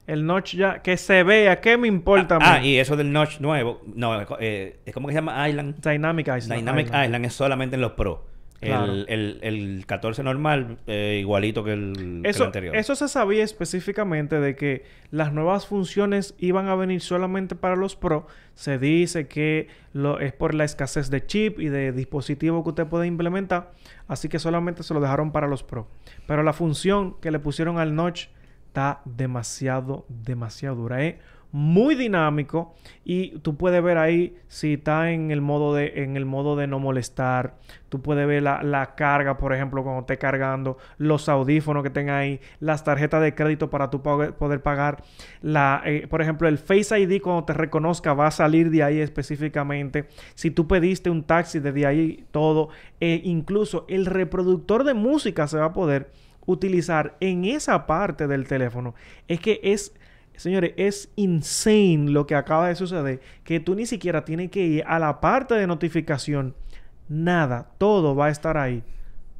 Speaker 2: El notch ya... Que se vea. ¿Qué me importa?
Speaker 1: Ah,
Speaker 2: men?
Speaker 1: y eso del notch nuevo, no, eh, es como que se llama Island.
Speaker 2: Dynamic Island.
Speaker 1: Dynamic Island. es solamente en los Pro.
Speaker 2: Claro.
Speaker 1: El, el, el 14 normal, eh, igualito que el, que el
Speaker 2: Eso,
Speaker 1: anterior.
Speaker 2: eso se sabía específicamente de que las nuevas funciones iban a venir solamente para los Pro. Se dice que lo, es por la escasez de chip y de dispositivo que usted puede implementar. Así que solamente se lo dejaron para los Pro. Pero la función que le pusieron al notch está demasiado, demasiado dura. Es muy dinámico y tú puedes ver ahí si está en el modo de, en el modo de no molestar. Tú puedes ver la, la carga, por ejemplo, cuando esté cargando, los audífonos que tenga ahí, las tarjetas de crédito para tú poder, pagar. La, eh, por ejemplo, el Face ID cuando te reconozca va a salir de ahí específicamente. Si tú pediste un taxi desde ahí, todo. Eh, incluso el reproductor de música se va a poder utilizar en esa parte del teléfono. Es que es Señores, es insane lo que acaba de suceder. Que tú ni siquiera tienes que ir a la parte de notificación. Nada. Todo va a estar ahí.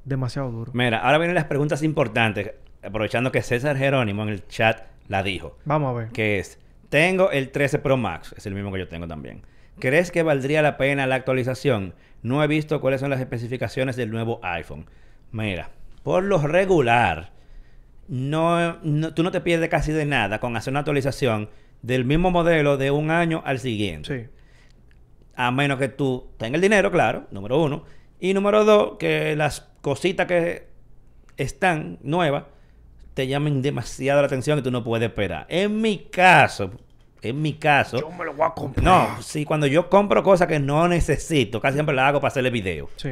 Speaker 2: Demasiado duro.
Speaker 1: Mira, ahora vienen las preguntas importantes, aprovechando que César Jerónimo en el chat la dijo,
Speaker 2: Vamos a ver.
Speaker 1: que es, tengo el 13 Pro Max, es el mismo que yo tengo también. ¿Crees que valdría la pena la actualización? No he visto cuáles son las especificaciones del nuevo iPhone. Mira, por lo regular, no, no- tú no te pierdes casi de nada con hacer una actualización del mismo modelo de un año al siguiente.
Speaker 2: Sí.
Speaker 1: A menos que tú tengas el dinero, claro, número uno, Y número dos, que las cositas que están nuevas te llamen demasiado la atención y tú no puedes esperar. En mi caso, en mi caso...
Speaker 2: Yo me lo voy a comprar.
Speaker 1: No, sí, cuando yo compro cosas que no necesito, casi siempre las hago para hacerle video.
Speaker 2: Sí.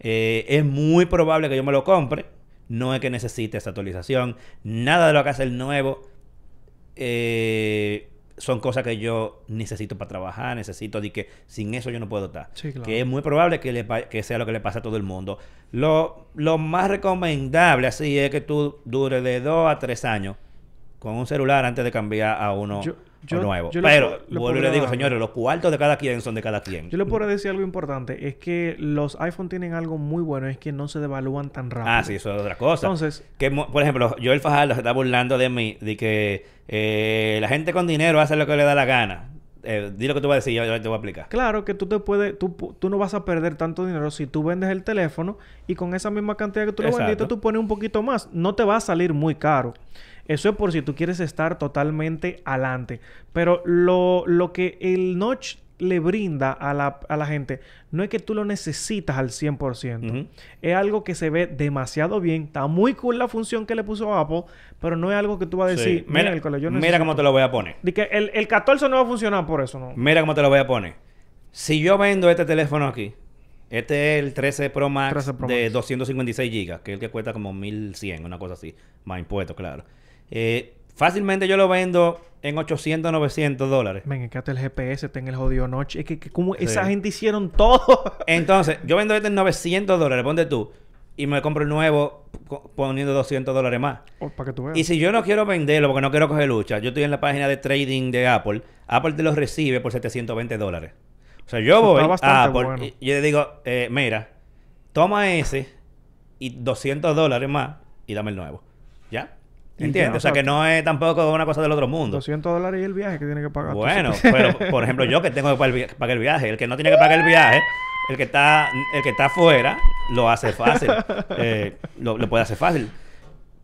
Speaker 1: Eh, es muy probable que yo me lo compre. No es que necesite esa actualización. Nada de lo que hace el nuevo eh, son cosas que yo necesito para trabajar. Necesito de que sin eso yo no puedo estar.
Speaker 2: Sí, claro.
Speaker 1: Que es muy probable que, le que sea lo que le pasa a todo el mundo. Lo, lo más recomendable así es que tú dures de 2 a 3 años con un celular antes de cambiar a uno
Speaker 2: Yo- yo-
Speaker 1: nuevo.
Speaker 2: yo
Speaker 1: Pero, vuelvo y le digo, señores, los cuartos de cada quien son de cada quien.
Speaker 2: Yo le puedo decir algo importante. Es que los iPhone tienen algo muy bueno. Es que no se devalúan tan rápido.
Speaker 1: Ah, sí, eso es otra cosa.
Speaker 2: Entonces-
Speaker 1: que, por ejemplo, Joel Fajardo se está burlando de mí, de que eh, la gente con dinero hace lo que le da la gana. Eh, di lo que tú vas a decir, yo, yo te voy a explicar.
Speaker 2: Claro que tú te puedes, tú, tú no vas a perder tanto dinero si tú vendes el teléfono y con esa misma cantidad que tú lo vendiste, tú pones un poquito más. No te va a salir muy caro. Eso es por si tú quieres estar totalmente adelante. Pero lo, lo que el Notch le brinda a la, a la gente no es que tú lo necesitas al 100%.
Speaker 1: Ujú.
Speaker 2: Es algo que se ve demasiado bien. Está muy cool la función que le puso Apple, pero no es algo que tú vas a decir,
Speaker 1: Sí. Mira,
Speaker 2: "Miércoles, yo
Speaker 1: mira
Speaker 2: necesito".
Speaker 1: cómo te lo voy a poner.
Speaker 2: Que el, el 14 no va a funcionar por eso, ¿no?
Speaker 1: Mira cómo te lo voy a poner. Si yo vendo este teléfono aquí, este es el 13 Pro Max
Speaker 2: 13 Pro
Speaker 1: de
Speaker 2: Max.
Speaker 1: 256 GB, que es el que cuesta como 1100, una cosa así, más impuestos, claro. Eh, fácilmente yo lo vendo en 800, 900 dólares.
Speaker 2: Que hasta el GPS está en el jodido noche. Es que, que como
Speaker 1: Sí.
Speaker 2: esa gente hicieron todo.
Speaker 1: Entonces, yo vendo este en 900 dólares, ponte tú, y me compro el nuevo poniendo 200 dólares más.
Speaker 2: Oh, para que tú veas.
Speaker 1: Y si yo no quiero venderlo porque no quiero coger lucha, yo estoy en la página de trading de Apple, Apple te lo recibe por 720 dólares. O sea, yo voy a Apple
Speaker 2: bueno.
Speaker 1: y y yo le digo, eh, mira, toma ese y 200 dólares más y dame el nuevo. ¿Entiendes? o sea, que no es tampoco una cosa del otro mundo.
Speaker 2: 200 dólares y el viaje que tiene que pagar.
Speaker 1: Bueno, pero por ejemplo, yo que tengo que pagar el, viaje, el que no tiene que pagar el viaje, el que está, el que está afuera, lo hace fácil. Eh, lo, lo puede hacer fácil.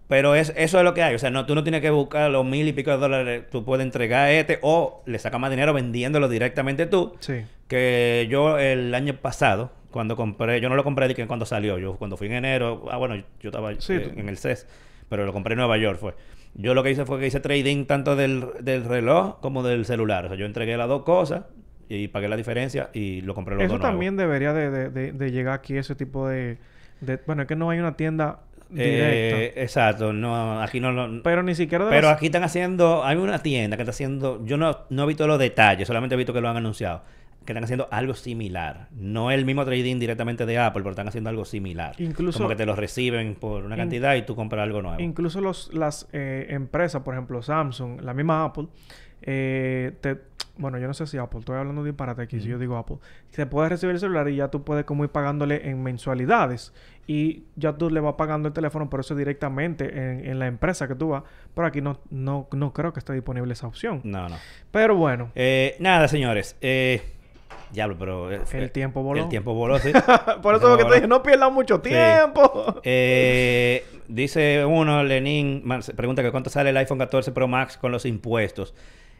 Speaker 1: Pero es, eso es lo que hay. O sea, no, tú no tienes que buscar los mil y pico de dólares. Tú puedes entregar este o le sacas más dinero vendiéndolo directamente tú.
Speaker 2: Sí.
Speaker 1: Que yo el año pasado, cuando compré, yo no lo compré cuando salió. Yo cuando fui en enero, ah, bueno, yo estaba
Speaker 2: Sí,
Speaker 1: eh, en el CES, pero lo compré en Nueva York fue. Yo lo que hice fue que hice trading tanto del, del reloj como del celular. O sea, yo entregué las dos cosas y pagué la diferencia y lo compré los
Speaker 2: Eso
Speaker 1: dos nuevos.
Speaker 2: también debería de, de- de- de llegar aquí, ese tipo de, Bueno, es que no hay una tienda
Speaker 1: Eh,
Speaker 2: directa.
Speaker 1: exacto, no, aquí no lo...
Speaker 2: pero ni siquiera
Speaker 1: Pero
Speaker 2: las-
Speaker 1: aquí están haciendo, hay una tienda que está haciendo, yo no, no he visto los detalles, solamente he visto que lo han anunciado, que están haciendo algo similar. No el mismo trading directamente de Apple, pero están haciendo algo similar.
Speaker 2: Incluso-
Speaker 1: Como que te lo reciben por una cantidad y tú compras algo nuevo.
Speaker 2: Incluso los, las eh, empresas, por ejemplo, Samsung, la misma Apple, eh, te, bueno, yo no sé si Apple, estoy hablando de disparate aquí, si yo digo Apple, se puede recibir el celular y ya tú puedes como ir pagándole en mensualidades y ya tú le vas pagando el teléfono por eso directamente en, en la empresa que tú vas, pero aquí no, no, no creo que esté disponible esa opción.
Speaker 1: No, no.
Speaker 2: Pero bueno,
Speaker 1: Eh, nada, señores. Eh, diablo, pero... eh,
Speaker 2: el
Speaker 1: eh,
Speaker 2: tiempo voló.
Speaker 1: El tiempo voló, sí.
Speaker 2: por eso lo que te dije, no pierdas mucho
Speaker 1: Sí.
Speaker 2: tiempo.
Speaker 1: Eh, dice uno, Lenin, pregunta que cuánto sale el iPhone 14 Pro Max con los impuestos.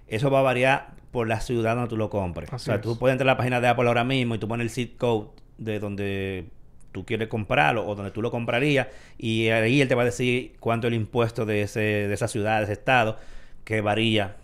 Speaker 1: Eso va a variar por la ciudad donde tú lo compres.
Speaker 2: Así
Speaker 1: o sea,
Speaker 2: es.
Speaker 1: tú puedes entrar a la página de Apple ahora mismo y tú pones el zip code de donde tú quieres comprarlo o donde tú lo comprarías y ahí él te va a decir cuánto es el impuesto de, ese, de esa ciudad, de ese estado, que varía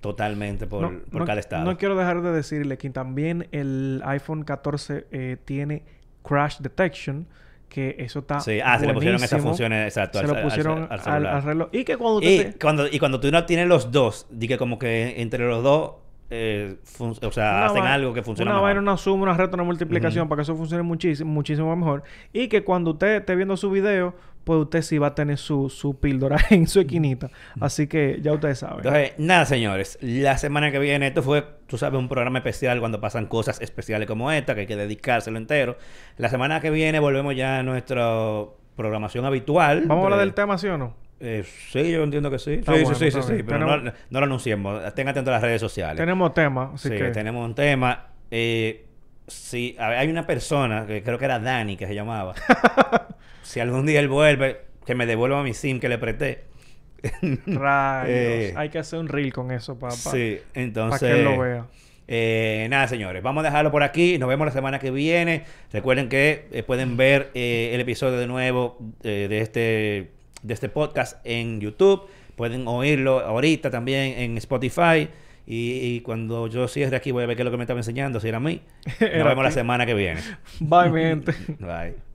Speaker 1: totalmente por,
Speaker 2: no,
Speaker 1: por
Speaker 2: no-
Speaker 1: cada estado.
Speaker 2: no quiero dejar de decirle que también el iPhone 14 eh, tiene Crash Detection, que eso está
Speaker 1: Sí, ah, se le pusieron esas funciones, exacto,
Speaker 2: Se
Speaker 1: al-
Speaker 2: lo pusieron
Speaker 1: al
Speaker 2: al, al reloj. Y que cuando
Speaker 1: Y
Speaker 2: te-
Speaker 1: cuando, y cuando tú no tienes los dos, di que como que entre los dos, eh, o sea, hacen
Speaker 2: va-
Speaker 1: algo que funciona
Speaker 2: Una
Speaker 1: mejor.
Speaker 2: una suma, una reta, una multiplicación para que eso funcione muchísimo, muchísimo mejor. Y que cuando usted esté viendo su video, pues usted sí va a tener su, su píldora en su esquinita. Así que ya ustedes saben.
Speaker 1: Entonces, nada, señores. La semana que viene, esto fue, tú sabes, un programa especial cuando pasan cosas especiales como esta, que hay que dedicárselo entero. La semana que viene volvemos ya a nuestra programación habitual.
Speaker 2: Vamos a hablar
Speaker 1: de-
Speaker 2: del tema, ¿sí o no?
Speaker 1: Eh, sí, yo entiendo que sí.
Speaker 2: Está
Speaker 1: sí,
Speaker 2: bueno,
Speaker 1: sí, sí, sí, sí, pero
Speaker 2: Tenemos-
Speaker 1: no, no lo anunciemos. Estén atentos a las redes sociales.
Speaker 2: Tenemos tema, así
Speaker 1: sí,
Speaker 2: que...
Speaker 1: tenemos un tema. Eh, sí, ver, hay una persona que creo que era Dani que se llamaba. si algún día él vuelve, que me devuelva mi SIM que le presté.
Speaker 2: Rayos.
Speaker 1: Eh,
Speaker 2: Hay que hacer un reel con eso para
Speaker 1: sí, entonces.
Speaker 2: que él lo vea.
Speaker 1: Eh, nada, señores, vamos a dejarlo por aquí. Nos vemos la semana que viene. Recuerden que eh, pueden ver eh, el episodio de nuevo de, este, de este podcast en YouTube. Pueden oírlo ahorita también en Spotify. Y, y cuando yo cierre aquí voy a ver qué es lo que me estaba enseñando, si era a mí. Nos vemos la semana que viene.
Speaker 2: Bye, mi gente.
Speaker 1: Bye.